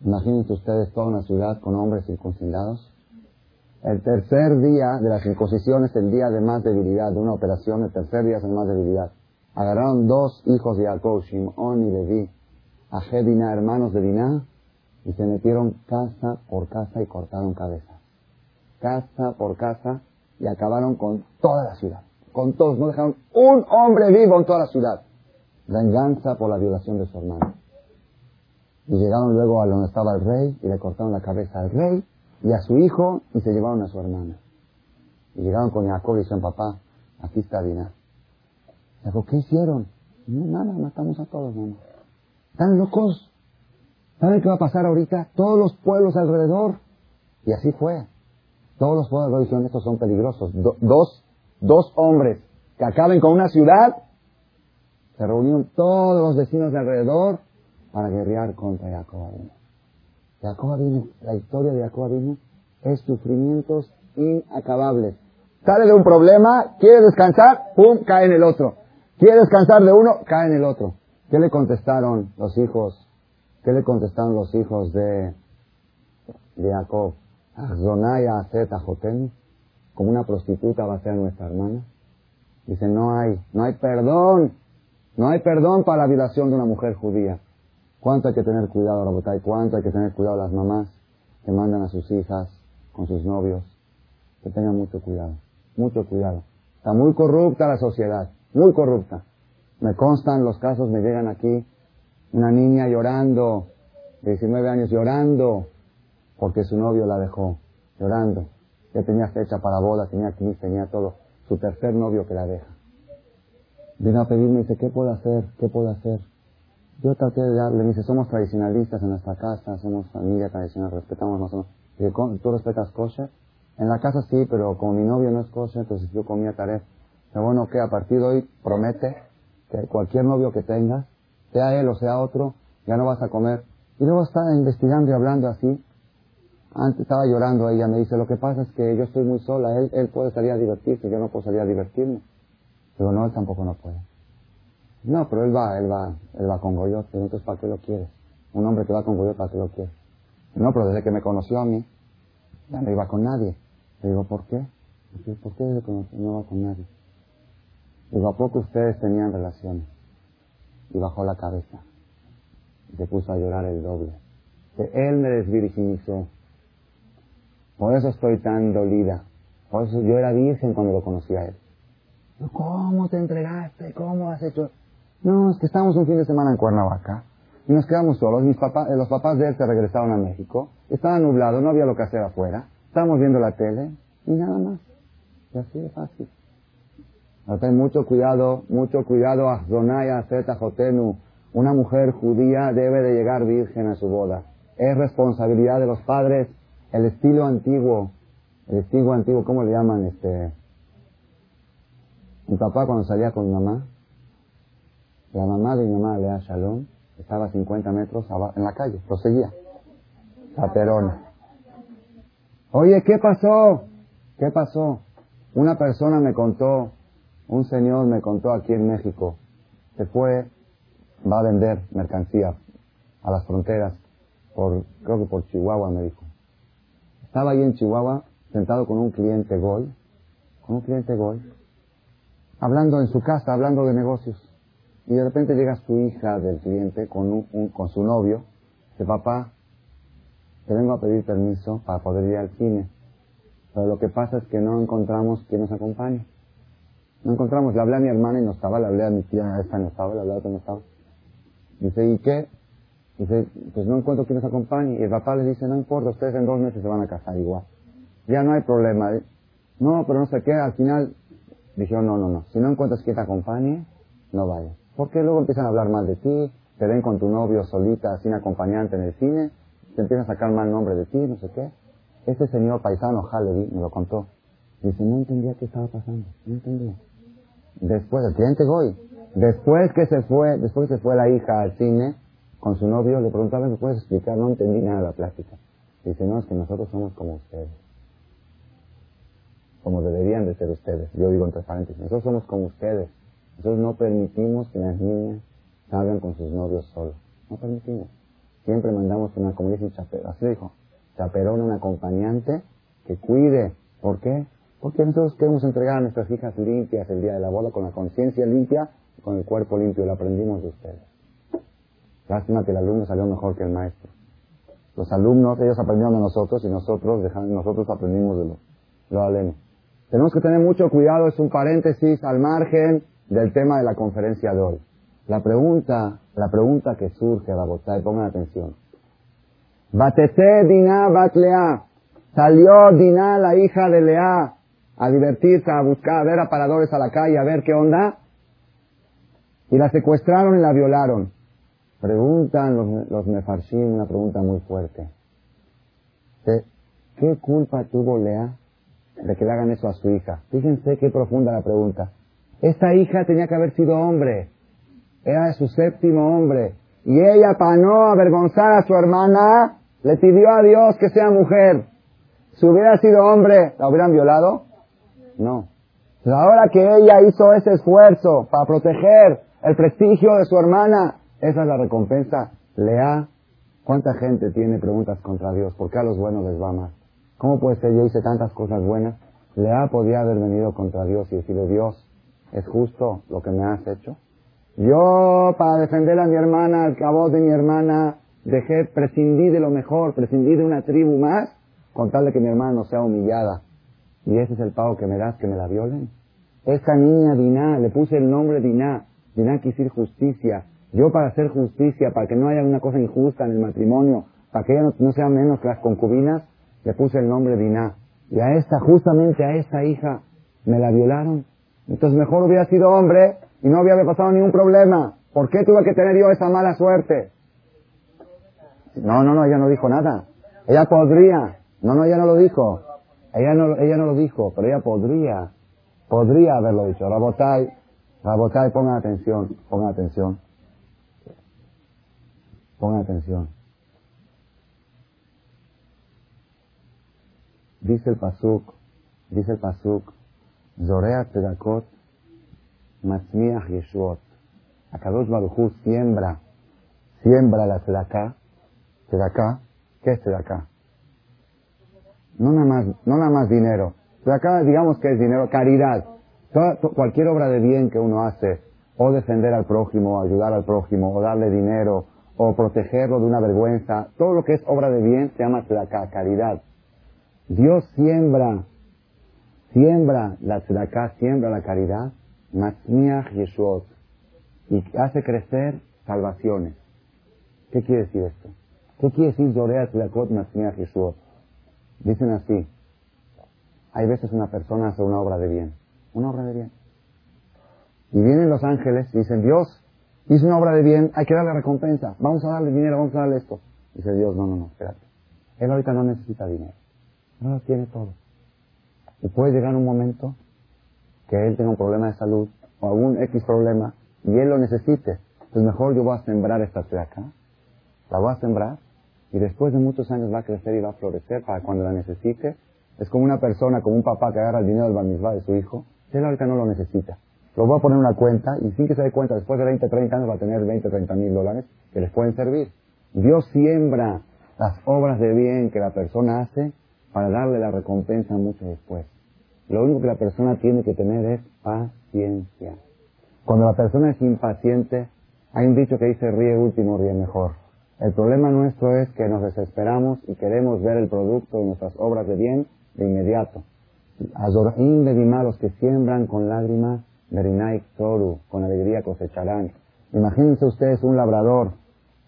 Imagínense ustedes toda una ciudad con hombres circuncidados. El tercer día de la circuncisión es el día de más debilidad, de una operación, el tercer día es el más debilidad. Agarraron dos hijos de Jacob, Shimon y Levi, a Diná, hermanos de Diná, y se metieron casa por casa y cortaron cabezas. Casa por casa y acabaron con toda la ciudad con todos, no dejaron un hombre vivo en toda la ciudad. Venganza por la violación de su hermano. Y llegaron luego a donde estaba el rey y le cortaron la cabeza al rey y a su hijo y se llevaron a su hermana. Y llegaron con Jacob y dijeron, papá, aquí está Dina. Dijo, ¿qué hicieron? No, nada, matamos a todos, mamá. Están locos. ¿Saben qué va a pasar ahorita? Todos los pueblos alrededor. Y así fue. Todos los pueblos alrededor dijeron, estos son peligrosos. dos dos hombres que acaben con una ciudad, se reunieron todos los vecinos de alrededor para guerrear contra Jacob Abinu. Jacob Abinu, la historia de Jacob Abinu es sufrimientos inacabables. Sale de un problema, quiere descansar, pum, cae en el otro. Quiere descansar de uno, cae en el otro. ¿Qué le contestaron los hijos? ¿Qué le contestaron los hijos de, de Jacob? Como una prostituta va a ser nuestra hermana. Dice, no hay, no hay perdón, no hay perdón para la violación de una mujer judía. ¿Cuánto hay que tener cuidado, Rabotay? ¿Cuánto hay que tener cuidado las mamás que mandan a sus hijas con sus novios? Que tengan mucho cuidado, mucho cuidado. Está muy corrupta la sociedad, muy corrupta. Me constan los casos, me llegan aquí, una niña llorando, de 19 años llorando, porque su novio la dejó, llorando. Ya tenía fecha para boda, tenía 15, tenía todo. Su tercer novio que la deja. Viene a pedirme y dice, ¿qué puedo hacer? ¿Qué puedo hacer? Yo traté de darle, me dice, somos tradicionalistas en nuestra casa, somos familia tradicional, respetamos más o menos. ¿tú respetas kosher? En la casa sí, pero como mi novio no es kosher, entonces yo comía taref. Pero bueno, que a partir de hoy promete que cualquier novio que tengas, sea él o sea otro, ya no vas a comer. Y luego está investigando y hablando así, antes estaba llorando ella, me dice, lo que pasa es que yo estoy muy sola, él, él puede salir a divertirse, yo no puedo salir a divertirme. Digo, no, él tampoco no puede. No, pero él va, él va, él va con Goyot, entonces ¿para qué lo quieres? Un hombre que va con Goyot, ¿para qué lo quieres? No, pero desde que me conoció a mí, ya no iba con nadie. Le digo, ¿por qué? ¿por qué desde que no va con nadie? Digo, ¿a poco ustedes tenían relaciones? Y bajó la cabeza. Y se puso a llorar el doble. Que él me desvirginizó. Por eso estoy tan dolida. Por eso yo era virgen cuando lo conocí a él. ¿Cómo te entregaste? ¿Cómo has hecho? No, es que estábamos un fin de semana en Cuernavaca y nos quedamos solos. Mis papás, eh, los papás de él se regresaron a México. Estaba nublado, no había lo que hacer afuera. Estábamos viendo la tele y nada más. Y así de fácil. ten mucho cuidado, mucho cuidado a Zonaya Zeta Jotenu. Una mujer judía debe de llegar virgen a su boda. Es responsabilidad de los padres el estilo antiguo, el estilo antiguo, ¿cómo le llaman? Este, mi papá cuando salía con mi mamá, la mamá de mi mamá, Lea Shalom, estaba a 50 metros en la calle, lo seguía. Perona. Oye, ¿qué pasó? ¿Qué pasó? Una persona me contó, un señor me contó aquí en México, se fue, va a vender mercancía a las fronteras, por, creo que por Chihuahua me dijo. Estaba ahí en Chihuahua, sentado con un cliente Gol, con un cliente Gol, hablando en su casa, hablando de negocios. Y de repente llega su hija del cliente con, un, con su novio, dice, papá, te vengo a pedir permiso para poder ir al cine. Pero lo que pasa es que no encontramos quien nos acompañe. No encontramos, le hablé a mi hermana y no estaba, le hablé a mi tía, esta no estaba, le hablé a otra no estaba. Dice, ¿y qué? Dice, pues no encuentro quien nos acompañe. Y el papá le dice, no importa, ustedes en dos meses se van a casar igual. Ya no hay problema. No, pero no sé qué, al final dijeron, no, no, no. Si no encuentras quien te acompañe, no vayas. Porque luego empiezan a hablar mal de ti, te ven con tu novio solita, sin acompañante en el cine, te empiezan a sacar mal nombre de ti, no sé qué. Este señor paisano, Halevi, me lo contó. Dice, no entendía qué estaba pasando, no entendía. Después, el cliente Goy, después que se fue, después que se fue la hija al cine con su novio, le preguntaba, ¿me puedes explicar? No entendí nada de la plática. Dice, no, es que nosotros somos como ustedes. Como deberían de ser ustedes. Yo digo entre paréntesis, nosotros somos como ustedes. Nosotros no permitimos que las niñas salgan con sus novios solos. No permitimos. Siempre mandamos una, como dice chapero, así dijo, chaperón, un acompañante que cuide. ¿Por qué? Porque nosotros queremos entregar a nuestras hijas limpias el día de la boda con la conciencia limpia con el cuerpo limpio. Lo aprendimos de ustedes. Lástima que el alumno salió mejor que el maestro. Los alumnos, ellos aprendieron de nosotros y nosotros, nosotros aprendimos de los, lo alemos. Tenemos que tener mucho cuidado, es un paréntesis al margen del tema de la conferencia de hoy. La pregunta, la pregunta que surge, y pongan atención. Batete Diná Batlea. Salió Diná, la hija de Lea, a divertirse, a buscar, a ver aparadores a la calle, a ver qué onda. Y la secuestraron y la violaron. Preguntan los, los mefarshim una pregunta muy fuerte. ¿Qué culpa tuvo Lea de que le hagan eso a su hija? Fíjense qué profunda la pregunta. Esta hija tenía que haber sido hombre. Era su séptimo hombre. Y ella, para no avergonzar a su hermana, le pidió a Dios que sea mujer. Si hubiera sido hombre, ¿la hubieran violado? No. Pero ahora que ella hizo ese esfuerzo para proteger el prestigio de su hermana, esa es la recompensa. Lea, ¿cuánta gente tiene preguntas contra Dios? ¿Por qué a los buenos les va más? ¿Cómo puede ser yo hice tantas cosas buenas? Lea podía haber venido contra Dios y decirle, Dios, ¿es justo lo que me has hecho? Yo, para defender a mi hermana, al cabo de mi hermana, dejé, prescindí de lo mejor, prescindí de una tribu más, con tal de que mi hermana no sea humillada. Y ese es el pago que me das, que me la violen. Esta niña Diná, le puse el nombre Diná. Diná decir justicia. Yo para hacer justicia, para que no haya una cosa injusta en el matrimonio, para que ella no, sea menos que las concubinas, le puse el nombre Diná. Y a esta, justamente a esta hija, me la violaron. Entonces mejor hubiera sido hombre y no había pasado ningún problema. ¿Por qué tuve que tener yo esa mala suerte? No, no, no, ella no dijo nada. Ella podría. No, no, ella no lo dijo. Ella no, ella no lo dijo, pero ella podría. Podría haberlo dicho. Rabotai, Rabotai, pongan atención, pongan atención. Pongan atención. Dice el Pasuk, dice el Pasuk, Zorea Tedakot Matzmiach Yeshuot. Akadosh Baruchu siembra, siembra la tzedakah. ¿Tzedakah? ¿Qué es tzedakah? No nada más, no nada más dinero. Tzedakah digamos que es dinero, caridad. cualquier obra de bien que uno hace, o defender al prójimo, o ayudar al prójimo, o darle dinero, o protegerlo de una vergüenza, todo lo que es obra de bien se llama tzedakah, caridad. Dios siembra, siembra la tzedakah, siembra la caridad Matzmiach Yeshuot. Y hace crecer salvaciones. ¿Qué quiere decir esto? ¿Qué quiere decir Zorea Tlakot Matzmiach Yeshuot? Dicen así. Hay veces una persona hace una obra de bien. Una obra de bien. Y vienen los ángeles y dicen, Dios, hizo una obra de bien, hay que darle recompensa. Vamos a darle dinero, vamos a darle esto. Dice Dios, no, no, no, espérate. Él ahorita no necesita dinero. No lo tiene todo. Y puede llegar un momento que él tenga un problema de salud o algún X problema y él lo necesite, pues mejor yo voy a sembrar esta acá, la voy a sembrar y después de muchos años va a crecer y va a florecer para cuando la necesite. Es como una persona, como un papá que agarra el dinero del bar de su hijo, él ahorita no lo necesita. Lo voy a poner en una cuenta y sin que se dé cuenta, después de 20, 30 años va a tener 20, 30 mil dólares que les pueden servir. Dios siembra las obras de bien que la persona hace para darle la recompensa mucho después. Lo único que la persona tiene que tener es paciencia. Cuando la persona es impaciente, hay un dicho que dice ríe último, ríe mejor. El problema nuestro es que nos desesperamos y queremos ver el producto de nuestras obras de bien de inmediato. Azorim de los que siembran con lágrimas, Berinaik Toru, con alegría cosecharán. Imagínense ustedes un labrador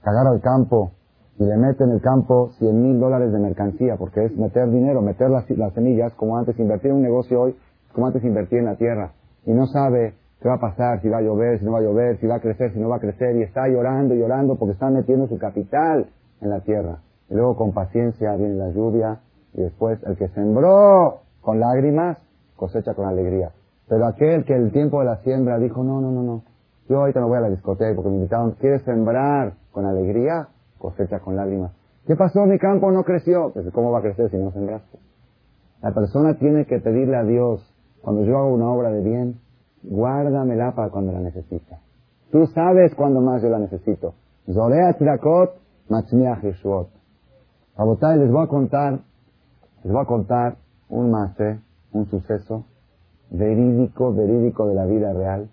agarra el campo y le mete en el campo 100 mil dólares de mercancía, porque es meter dinero, meter las, las semillas, como antes invertir en un negocio hoy, como antes invertir en la tierra, y no sabe qué va a pasar, si va a llover, si no va a llover, si va a crecer, si no va a crecer, y está llorando, llorando, porque está metiendo su capital en la tierra. Y luego con paciencia viene la lluvia, y después el que sembró con lágrimas, cosecha con alegría. Pero aquel que el tiempo de la siembra dijo, no, no, no, no, yo ahorita no voy a la discoteca porque me invitaron, ¿quieres sembrar con alegría? Cosecha con lágrimas. ¿Qué pasó? Mi campo no creció. Pues, ¿Cómo va a crecer si no sembraste? La persona tiene que pedirle a Dios, cuando yo hago una obra de bien, guárdamela para cuando la necesita. Tú sabes cuándo más yo la necesito. Zorea tirakot, matzmiach yeshuot. les voy a contar, les voy a contar un mase, un suceso verídico, verídico de la vida real.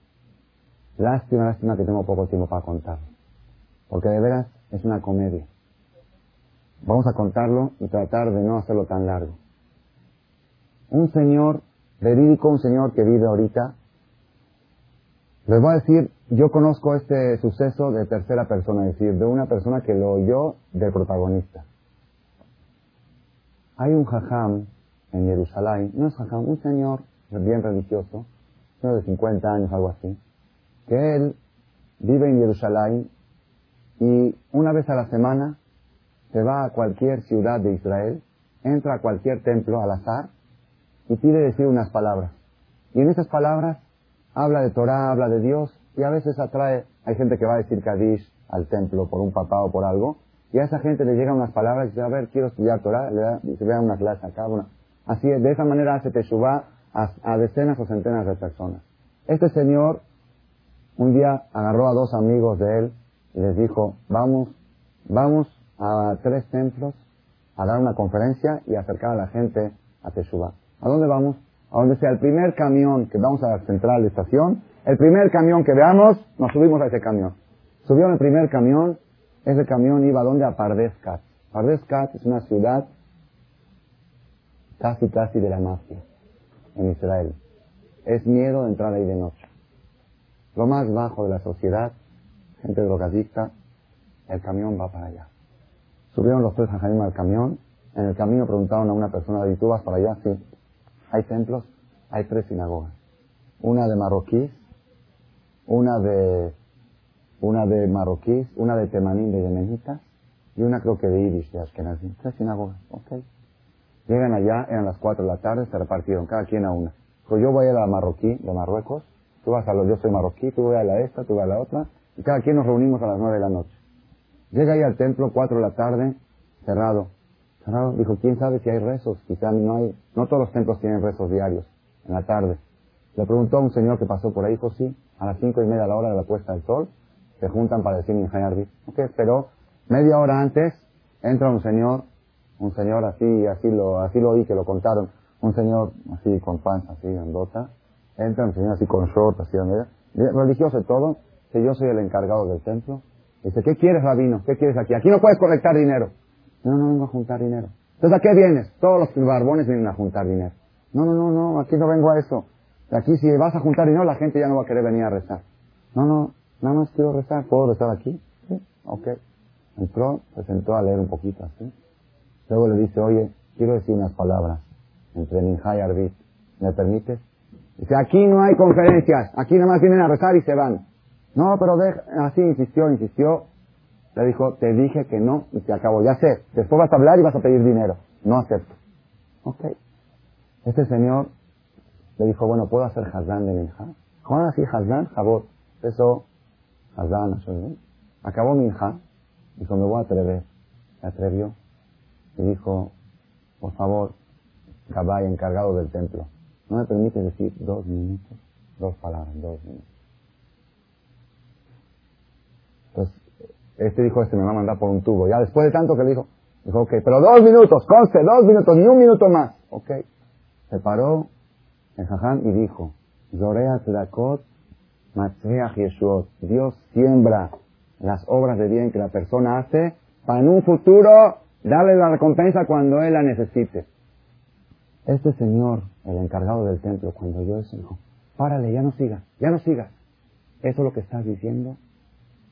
Lástima, lástima que tengo poco tiempo para contarlo. Porque de veras es una comedia. Vamos a contarlo y tratar de no hacerlo tan largo. Un señor, verídico, un señor que vive ahorita, les voy a decir, yo conozco este suceso de tercera persona, es decir, de una persona que lo oyó del protagonista. Hay un jajam en Jerusalén, no es jajam, un señor bien religioso, de 50 años, algo así, que él vive en Jerusalén y una vez a la semana se va a cualquier ciudad de Israel, entra a cualquier templo al azar y pide decir unas palabras. Y en esas palabras habla de Torah, habla de Dios y a veces atrae, hay gente que va a decir Kadish al templo por un papá o por algo, y a esa gente le llegan unas palabras y dice, a ver, quiero estudiar Torah, le da, se vea una clase acá, una. Así, de esa manera hace Teshuvah a, decenas o centenas de personas. Este señor un día agarró a dos amigos de él y les dijo, vamos, vamos a tres templos a dar una conferencia y acercar a la gente a Teshuvah. ¿A dónde vamos? A donde sea el primer camión que vamos a la central de estación, el primer camión que veamos, nos subimos a ese camión. Subieron el primer camión, ese camión iba a donde? A Pardescat. Pardescat es una ciudad casi casi de la mafia en Israel. Es miedo de entrar ahí de noche. Lo más bajo de la sociedad, gente drogadicta, el camión va para allá. Subieron los tres Jaime al camión. En el camino preguntaron a una persona, ¿y tú vas para allá? Sí. ¿Hay templos? Hay tres sinagogas. Una de marroquíes, una de, una de marroquíes, una de temanín de yemenitas y una creo que de Irish, de Ashkenazim. Tres sinagogas. Ok. Llegan allá, eran las 4 de la tarde, se repartieron cada quien a una. Pues yo voy a la marroquí de Marruecos, tú vas a lo, yo soy marroquí, tú vas a la esta, tú vas a la otra, y cada quien nos reunimos a las 9 de la noche. Llega ahí al templo, 4 de la tarde, cerrado. Cerrado, dijo, quién sabe si hay rezos, quizá no hay, no todos los templos tienen rezos diarios, en la tarde. Le preguntó a un señor que pasó por ahí, dijo, sí, a las cinco y media a la hora de la puesta del sol, se juntan para decir Minjay Arbi. Ok, pero media hora antes entra un señor un señor así, así lo, así lo oí que lo contaron, un señor así con panza, así, andota, entra un señor así con short, así, religioso y todo, que yo soy el encargado del templo, dice, ¿qué quieres, rabino? ¿Qué quieres aquí? Aquí no puedes colectar dinero. No, no vengo a juntar dinero. Entonces, ¿a qué vienes? Todos los barbones vienen a juntar dinero. No, no, no, no, aquí no vengo a eso. Aquí si vas a juntar dinero, la gente ya no va a querer venir a rezar. No, no, nada más quiero rezar. ¿Puedo rezar aquí? Sí, ok. Entró, se sentó a leer un poquito así. Luego le dice, oye, quiero decir unas palabras entre Minjá y Arbit. ¿Me permites? Dice, aquí no hay conferencias, aquí nada más vienen a rezar y se van. No, pero así insistió, insistió. Le dijo, te dije que no y se acabó. Ya sé, después vas a hablar y vas a pedir dinero. No acepto. Ok. Este señor le dijo, bueno, ¿puedo hacer Hazán de Minjá? ¿Cómo así Hazán? Jabot. Eso, Hazán, Acabó Minjá. Dijo, me voy a atrever. Se atrevió y dijo, por favor, cabay encargado del templo, ¿no me permite decir dos minutos? Dos palabras, dos minutos. Entonces, este dijo, este me va a mandar por un tubo. Ya después de tanto que le dijo, dijo, ok, pero dos minutos, conste, dos minutos, ni un minuto más. Ok. Se paró el jaján y dijo, Zorea Tlakot, Matzeach Yeshuot. Dios siembra las obras de bien que la persona hace para en un futuro Dale la recompensa cuando él la necesite. Este señor, el encargado del templo, cuando yo eso dijo, párale, ya no sigas, ya no sigas. Eso es lo que estás diciendo,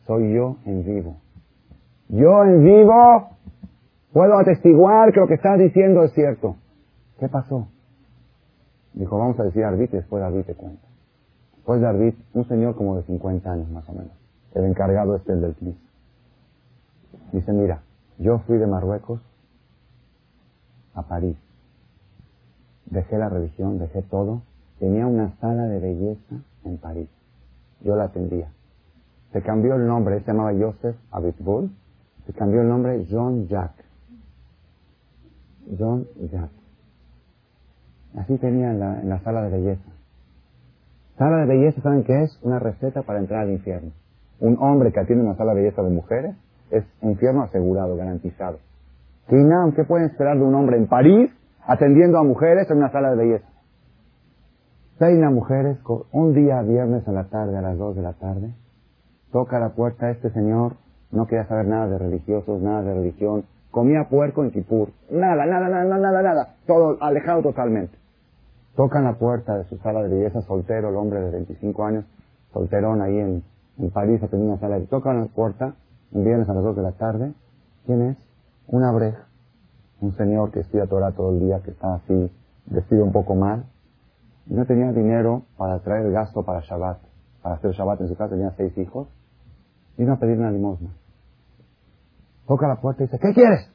soy yo en vivo. Yo en vivo puedo atestiguar que lo que estás diciendo es cierto. ¿Qué pasó? Dijo, vamos a decir Arbit y después Arbit te cuenta. Después de Arbit, un señor como de 50 años más o menos, el encargado este del CNIS. Dice, mira, yo fui de Marruecos a París. Dejé la religión, dejé todo. Tenía una sala de belleza en París. Yo la atendía. Se cambió el nombre, se llamaba Joseph Abitbol. Se cambió el nombre John Jack. John Jack. Así tenía en la, la sala de belleza. Sala de belleza, ¿saben qué es? Una receta para entrar al infierno. Un hombre que atiende una sala de belleza de mujeres es infierno asegurado, garantizado. ¿Qué pueden esperar de un hombre en París atendiendo a mujeres en una sala de belleza? Peina mujeres, un día viernes en la tarde, a las dos de la tarde, toca la puerta este señor, no quería saber nada de religiosos, nada de religión, comía puerco en Kipur, nada, nada, nada, nada, nada, todo alejado totalmente. Tocan la puerta de su sala de belleza, soltero, el hombre de 25 años, solterón ahí en, en París, atendiendo una sala de tocan la puerta, un viernes a las dos de la tarde, ¿quién es? Una breja, un señor que estudia Torah todo el día, que está así, vestido un poco mal, no tenía dinero para traer gasto para Shabbat, para hacer Shabbat en su casa, tenía seis hijos, vino a pedir una limosna. Toca la puerta y dice, ¿qué quieres?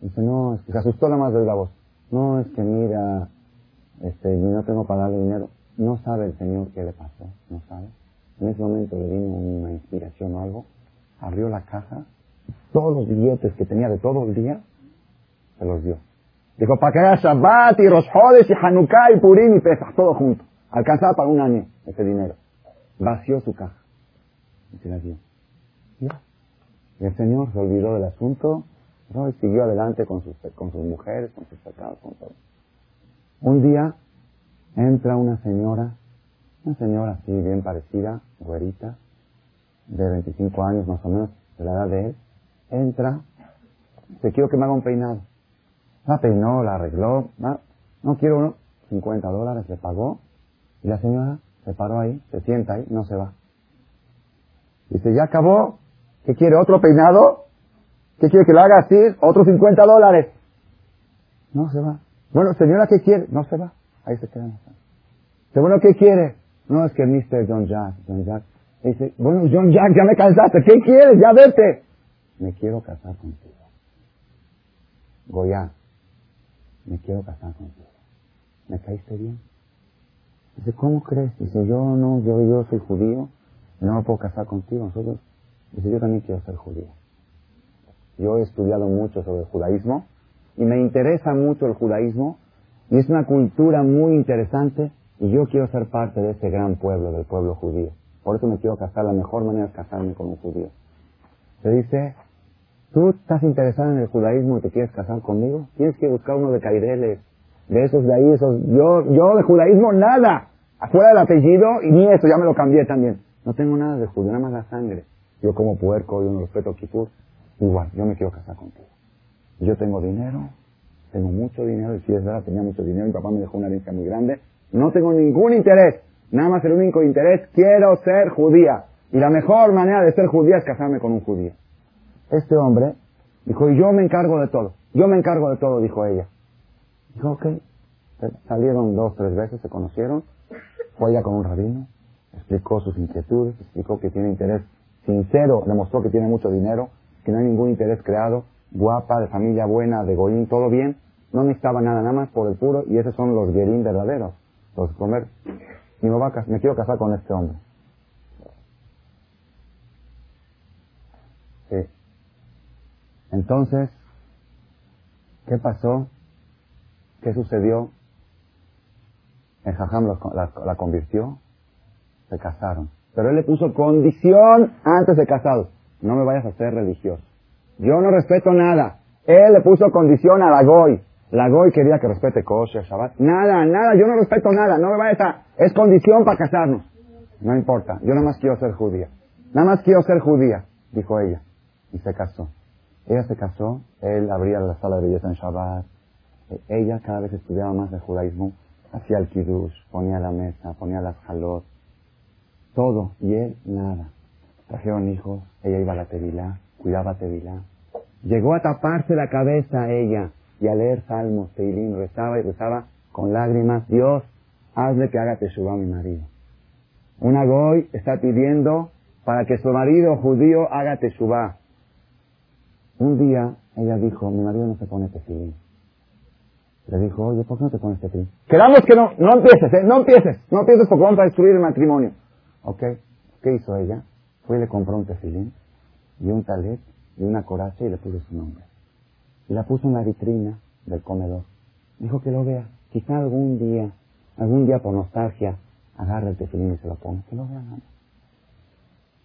Dice, no, es que se asustó nada más de la voz. No, es que mira, este, no tengo para darle dinero. No sabe el Señor qué le pasó, no sabe. En ese momento le vino una inspiración o algo, abrió la caja, todos los billetes que tenía de todo el día, se los dio. Dijo, para que haya Shabbat y Rosjodes y Hanukkah y Purim y Pesach, todo junto. Alcanzaba para un año ese dinero. Vació su caja. Y se la dio. Y el Señor se olvidó del asunto y siguió adelante con sus, con sus mujeres, con sus pecados, con todo. Un día entra una señora, una señora así bien parecida, güerita, de 25 años más o menos, de la edad de él, entra, se quiero que me haga un peinado. La peinó, la arregló, no, quiero uno, 50 dólares, le pagó, y la señora se paró ahí, se sienta ahí, no se va. Dice, ya acabó, ¿qué quiere? ¿Otro peinado? ¿Qué quiere que lo haga así? Otros 50 dólares. No se va. Bueno, señora, ¿qué quiere? No se va. Ahí se queda. Bueno, ¿qué quiere? No, es que Mr. John Jack, John Jack. Dice, bueno, John Jack, ya me cansaste. ¿Qué quieres? Ya vete. Me quiero casar contigo. Goya, me quiero casar contigo. ¿Me caíste bien? Dice, ¿cómo crees? Dice, yo no, yo, yo soy judío, no puedo casar contigo. Nosotros, dice, yo también quiero ser judío. Yo he estudiado mucho sobre el judaísmo y me interesa mucho el judaísmo y es una cultura muy interesante y yo quiero ser parte de ese gran pueblo, del pueblo judío. Por eso me quiero casar, la mejor manera es casarme con un judío. Se dice, ¿tú estás interesado en el judaísmo y te quieres casar conmigo? Tienes que buscar uno de Caireles, de esos de ahí, esos, yo, yo de judaísmo nada, afuera del apellido y ni eso, ya me lo cambié también. No tengo nada de judío, nada más la sangre. Yo como puerco, yo no respeto a Kipur. Igual, yo me quiero casar contigo. Yo tengo dinero, tengo mucho dinero, y si es verdad, tenía mucho dinero, mi papá me dejó una herencia muy grande. No tengo ningún interés, nada más el único interés, quiero ser judía. Y la mejor manera de ser judía es casarme con un judío. Este hombre dijo, y yo me encargo de todo, yo me encargo de todo, dijo ella. Dijo, ok. Salieron dos, tres veces, se conocieron, fue ella con un rabino, explicó sus inquietudes, explicó que tiene interés sincero, demostró que tiene mucho dinero, que no hay ningún interés creado, guapa, de familia buena, de goín, todo bien, no necesitaba nada, nada más por el puro, y esos son los guerín verdaderos, los comer. Y me, va me quiero casar con este hombre. Sí. Entonces, ¿qué pasó? ¿Qué sucedió? El jajam la, la convirtió, se casaron. Pero él le puso condición antes de casados no me vayas a ser religioso. Yo no respeto nada. Él le puso condición a la Goy. La Goy quería que respete kosher, Shabbat. Nada, nada, yo no respeto nada. No me vayas a... Es condición para casarnos. No importa, yo nada más quiero ser judía. Nada más quiero ser judía, dijo ella. Y se casó. Ella se casó, él abría la sala de belleza en Shabbat. Ella cada vez estudiaba más el judaísmo. Hacía el kiddush, ponía la mesa, ponía las jalot. Todo. Y él nada trajeron hijos, ella iba a la tevilá, cuidaba Tevilá. Llegó a taparse la cabeza ella y a leer salmos, Teilín, rezaba y rezaba con lágrimas, Dios, hazle que haga Teshuvah a mi marido. Una goy está pidiendo para que su marido judío haga Teshuvah. Un día ella dijo, mi marido no se pone tefilín. Le dijo, oye, ¿por qué no te pones tefilín? Quedamos que no, no empieces, ¿eh? no empieces, no empieces porque vamos a destruir el matrimonio. ¿Ok? ¿Qué hizo ella? Fue y le compró un tefilín y un talet y una coraza y le puso su nombre. Y la puso en la vitrina del comedor. Dijo que lo vea. Quizá algún día, algún día por nostalgia, agarre el tefilín y se lo ponga. Que lo vea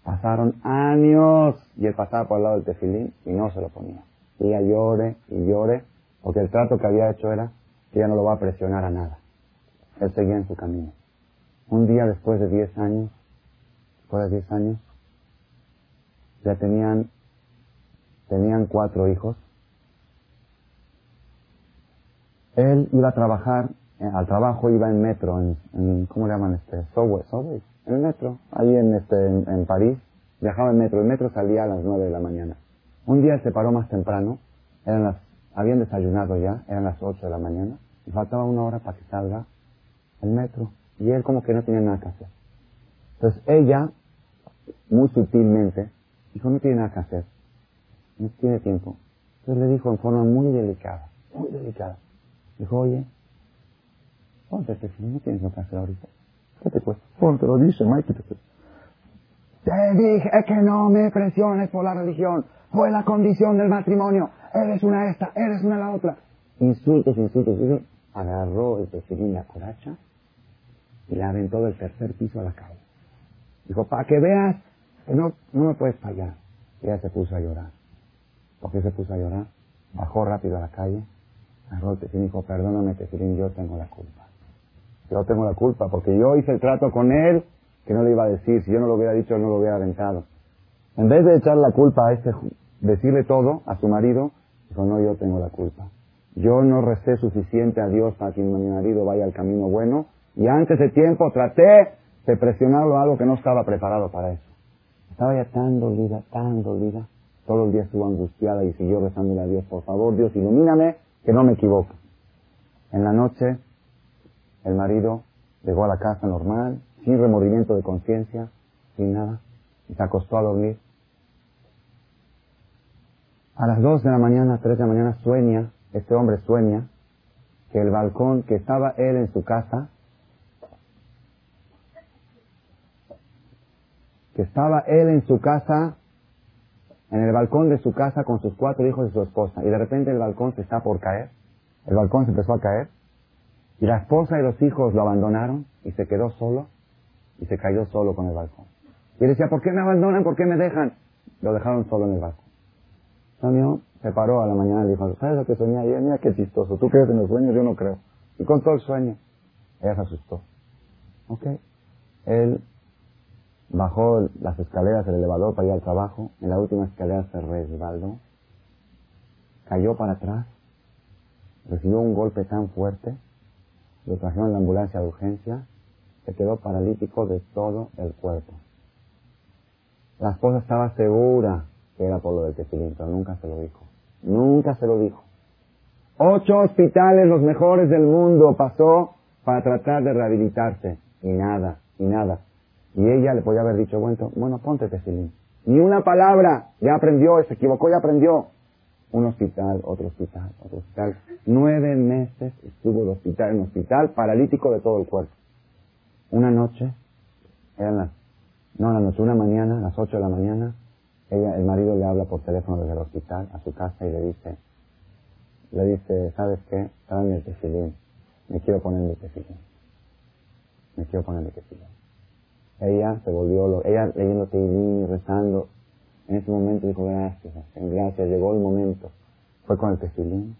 Pasaron años y él pasaba por el lado del tefilín y no se lo ponía. Ella llore y llore porque el trato que había hecho era que ella no lo va a presionar a nada. Él seguía en su camino. Un día después de 10 años, después de 10 años, ya tenían, tenían cuatro hijos. Él iba a trabajar, eh, al trabajo iba en metro, en, ¿cómo le llaman este? Subway, subway, en el metro, ahí en este, en, París, viajaba en metro, el metro salía a las nueve de la mañana. Un día se paró más temprano, eran las, habían desayunado ya, eran las ocho de la mañana, y faltaba una hora para que salga el metro, y él como que no tenía nada que hacer. Entonces ella, muy sutilmente, dijo, no tiene nada que hacer, no tiene tiempo. Entonces le dijo en forma muy delicada, muy delicada, dijo, oye, ponte este no tienes nada que hacer ahorita. ¿Qué te cuesta? Ponte, lo dice, Mike, te dije que no me presiones por la religión, fue la condición del matrimonio, eres una esta, eres una la otra. Insultos, insultos. Agarró el tefilín la coracha y la aventó del tercer piso a la calle. Dijo, para que veas que no, no me puedes fallar. Y ella se puso a llorar. ¿Por qué se puso a llorar? Bajó rápido a la calle, agarró el y dijo, perdóname tefilín, yo tengo la culpa. Yo tengo la culpa porque yo hice el trato con él que no le iba a decir. Si yo no lo hubiera dicho, no lo hubiera aventado. En vez de echar la culpa a este, decirle todo a su marido, dijo, no, yo tengo la culpa. Yo no recé suficiente a Dios para que mi marido vaya al camino bueno y antes de tiempo traté de presionarlo a algo que no estaba preparado para eso. Estaba ya tan dolida, tan dolida. Todo el día estuvo angustiada y siguió rezándole a Dios, por favor, Dios, ilumíname, que no me equivoque. En la noche, el marido llegó a la casa normal, sin remordimiento de conciencia, sin nada, y se acostó a dormir. A las dos de la mañana, tres de la mañana, sueña, este hombre sueña, que el balcón, que estaba él en su casa, que estaba él en su casa, en el balcón de su casa con sus cuatro hijos y su esposa, y de repente el balcón se está por caer, el balcón se empezó a caer, y la esposa y los hijos lo abandonaron, y se quedó solo, y se cayó solo con el balcón. Y él decía, ¿por qué me abandonan? ¿Por qué me dejan? Lo dejaron solo en el balcón. Soñó, se paró a la mañana y dijo, ¿sabes lo que soñé ayer? Mira qué chistoso, tú crees en los sueños, yo no creo. Y contó el sueño. Ella se asustó. Ok. Él bajó las escaleras del elevador para ir al trabajo, en la última escalera se resbaló, cayó para atrás, recibió un golpe tan fuerte, lo trajeron en la ambulancia de urgencia, se quedó paralítico de todo el cuerpo. La esposa estaba segura que era por lo del tefilín, pero nunca se lo dijo. Nunca se lo dijo. Ocho hospitales, los mejores del mundo, pasó para tratar de rehabilitarse. Y nada, y nada. Y ella le podía haber dicho, bueno, bueno ponte tefilín. Ni una palabra, ya aprendió, se equivocó, ya aprendió. Un hospital, otro hospital, otro hospital. Nueve meses estuvo de hospital en hospital, paralítico de todo el cuerpo. Una noche, eran las, no la noche, una mañana, las ocho de la mañana, ella, el marido le habla por teléfono desde el hospital a su casa y le dice, le dice, ¿sabes qué? Tráeme el tefilín. Me quiero poner mi tefilín. Me quiero poner mi tefilín. Ella se volvió, ella leyendo Teilín rezando. En ese momento dijo, gracias, gracias, llegó el momento. Fue con el tefilín.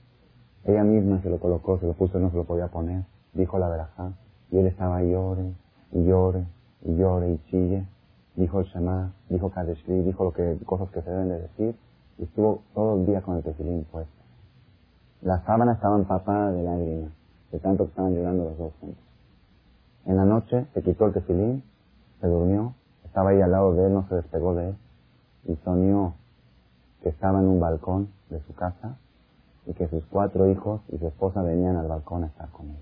Ella misma se lo colocó, se lo puso, no se lo podía poner. Dijo la verajá. Y él estaba llore, y llore, y llore, y chille. Dijo el Shema, dijo Kadeshli, dijo lo que, cosas que se deben de decir. Y estuvo todo el día con el tefilín puesto. Las sábanas estaban empapadas de lágrimas, de tanto que estaban llorando los dos juntos. En la noche se quitó el tefilín se durmió, estaba ahí al lado de él, no se despegó de él, y soñó que estaba en un balcón de su casa y que sus cuatro hijos y su esposa venían al balcón a estar con él.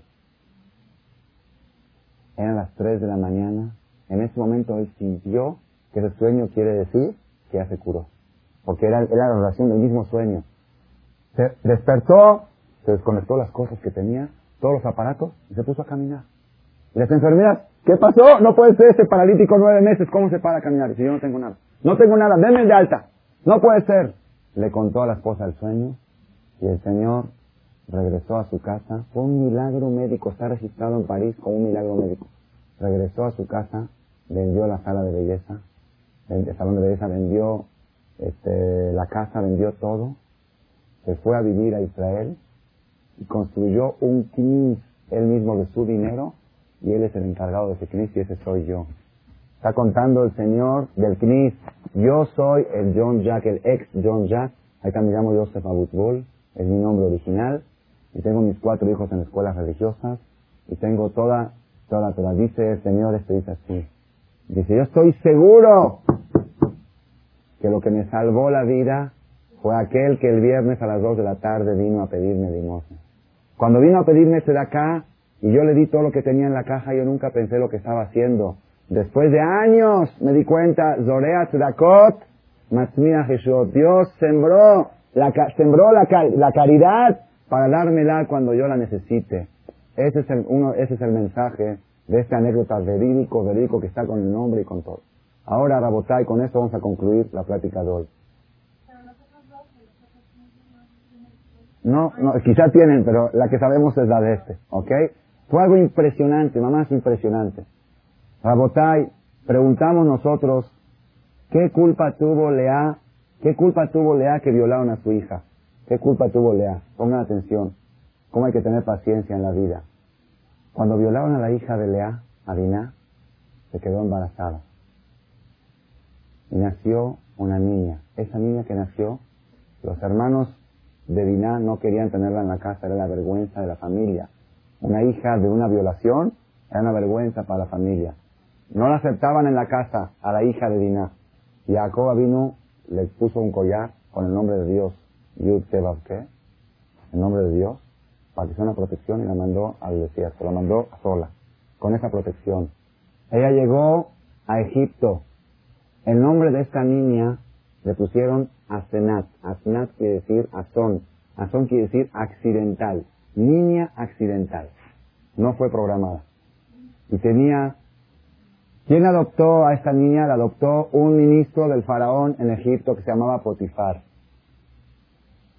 Eran las tres de la mañana. En ese momento él sintió que ese sueño quiere decir que ya se curó. Porque era, era la oración del mismo sueño. Se despertó, se desconectó las cosas que tenía, todos los aparatos, y se puso a caminar. Y las enfermeras, ¿qué pasó? No puede ser ese paralítico nueve meses, ¿cómo se para a caminar? Si yo no tengo nada. No tengo nada, denme de alta. No puede ser. Le contó a la esposa el sueño, y el Señor regresó a su casa. Fue un milagro médico, está registrado en París como un milagro médico. Regresó a su casa, vendió la sala de belleza, el salón de belleza, vendió este, la casa, vendió todo, se fue a vivir a Israel y construyó un knis él mismo de su dinero y él es el encargado de ese knis y ese soy yo. Está contando el señor del knis, yo soy el John Jack, el ex John Jack, acá me llamo Joseph Abutbol, es mi nombre original, y tengo mis cuatro hijos en escuelas religiosas, y tengo toda, toda la Dice el Señor, esto así. Dice, yo estoy seguro que lo que me salvó la vida fue aquel que el viernes a las dos de la tarde vino a pedirme limosna. Cuando vino a pedirme ese de acá, y yo le di todo lo que tenía en la caja, yo nunca pensé lo que estaba haciendo. Después de años me di cuenta, Zorea Tzedakot, Matzmia Jesús, Dios sembró, la, caridad para dármela cuando yo la necesite. Ese es el, uno, ese es el mensaje de esta anécdota verídico, verídico que está con el nombre y con todo. Ahora, Rabotay, con esto vamos a concluir la plática de hoy. No, no, quizá tienen, pero la que sabemos es la de este, ¿ok? Fue algo impresionante, mamá, es impresionante. Rabotay, preguntamos nosotros, ¿qué culpa tuvo Lea? ¿Qué culpa tuvo Lea que violaron a su hija? ¿Qué culpa tuvo Lea? Pongan atención, cómo hay que tener paciencia en la vida. Cuando violaron a la hija de Lea, a Diná, se quedó embarazada. Y nació una niña. Esa niña que nació, los hermanos de Diná no querían tenerla en la casa, era la vergüenza de la familia. Una hija de una violación era una vergüenza para la familia. No la aceptaban en la casa a la hija de Diná. Y Jacob vino, le puso un collar con el nombre de Dios, Yud ¿qué? El nombre de Dios, para que sea una protección y la mandó al desierto, la mandó sola, con esa protección. Ella llegó a Egipto. El nombre de esta niña le pusieron Asenat. Asenat quiere decir Azón. Azón quiere decir accidental. Niña accidental. No fue programada. Y tenía... ¿Quién adoptó a esta niña? La adoptó un ministro del faraón en Egipto que se llamaba Potifar.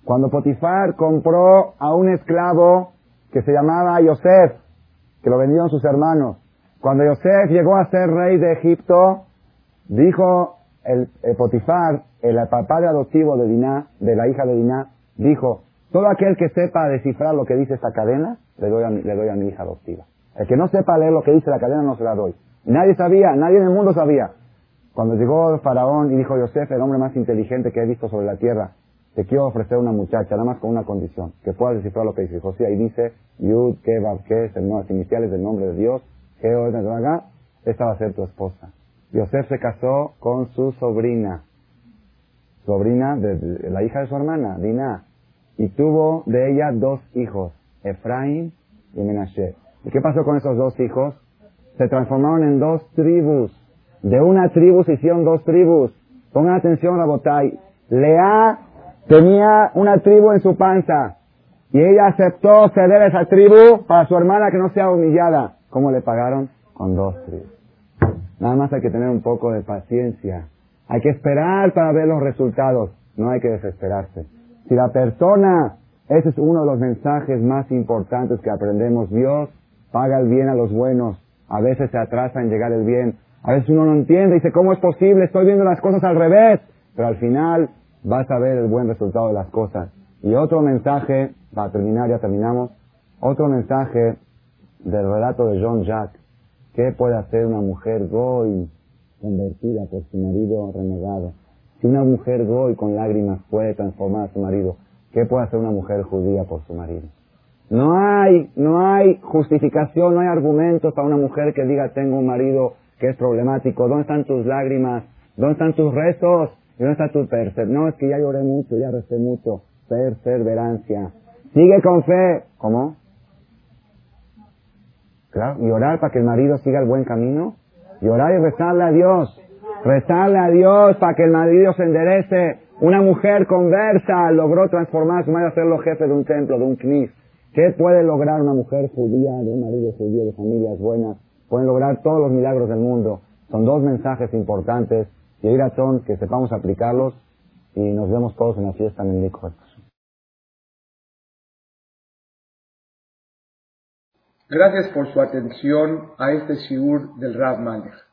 Cuando Potifar compró a un esclavo que se llamaba Yosef, que lo vendieron sus hermanos, cuando Yosef llegó a ser rey de Egipto, dijo el, Potifar, el padre adoptivo de Diná, de la hija de Diná, dijo, todo aquel que sepa descifrar lo que dice esta cadena, le doy a mi, le doy a mi hija adoptiva. El que no sepa leer lo que dice la cadena, no se la doy. Nadie sabía, nadie en el mundo sabía. Cuando llegó el faraón y dijo Yosef, el hombre más inteligente que he visto sobre la tierra, te quiero ofrecer una muchacha, nada más con una condición, que puedas descifrar lo que dice José. Ahí dice, Yud, Kebab, que es las iniciales del nombre de Dios, Geo, esta va a ser tu esposa. Yosef se casó con su sobrina, sobrina de, la hija de su hermana, Dinah, y tuvo de ella dos hijos, Efraín y Menashe. ¿Y qué pasó con esos dos hijos? Se transformaron en dos tribus. De una tribu se hicieron dos tribus. Pongan atención, Rabotai. Lea tenía una tribu en su panza y ella aceptó ceder esa tribu para su hermana que no sea humillada. ¿Cómo le pagaron? Con dos tribus. Nada más hay que tener un poco de paciencia. Hay que esperar para ver los resultados. No hay que desesperarse. Si la persona, ese es uno de los mensajes más importantes que aprendemos. Dios paga el bien a los buenos. A veces se atrasa en llegar el bien. A veces uno no entiende y dice, ¿cómo es posible? Estoy viendo las cosas al revés. Pero al final vas a ver el buen resultado de las cosas. Y otro mensaje, para terminar, ya terminamos, otro mensaje del relato de John Jack. ¿Qué puede hacer una mujer goy convertida por su marido renegado? Si una mujer goy con lágrimas puede transformar a su marido, ¿qué puede hacer una mujer judía por su marido? No hay, no hay justificación, no hay argumentos para una mujer que diga tengo un marido que es problemático. ¿Dónde están tus lágrimas? ¿Dónde están tus rezos? ¿Y dónde está tu persever? No, es que ya lloré mucho, ya resté mucho. Perseverancia. Sigue con fe. ¿Cómo? Claro, y orar para que el marido siga el buen camino. Y orar y rezarle a Dios. Rezarle a Dios para que el marido se enderece. Una mujer conversa logró transformar su madre a hacerlo jefe de un templo, de un knis. ¿Qué puede lograr una mujer judía, de un marido judío, de familias buenas? Pueden lograr todos los milagros del mundo. Son dos mensajes importantes. Y a que sepamos aplicarlos. Y nos vemos todos en la fiesta en el Gracias por su atención a este shiur del Rav Malech.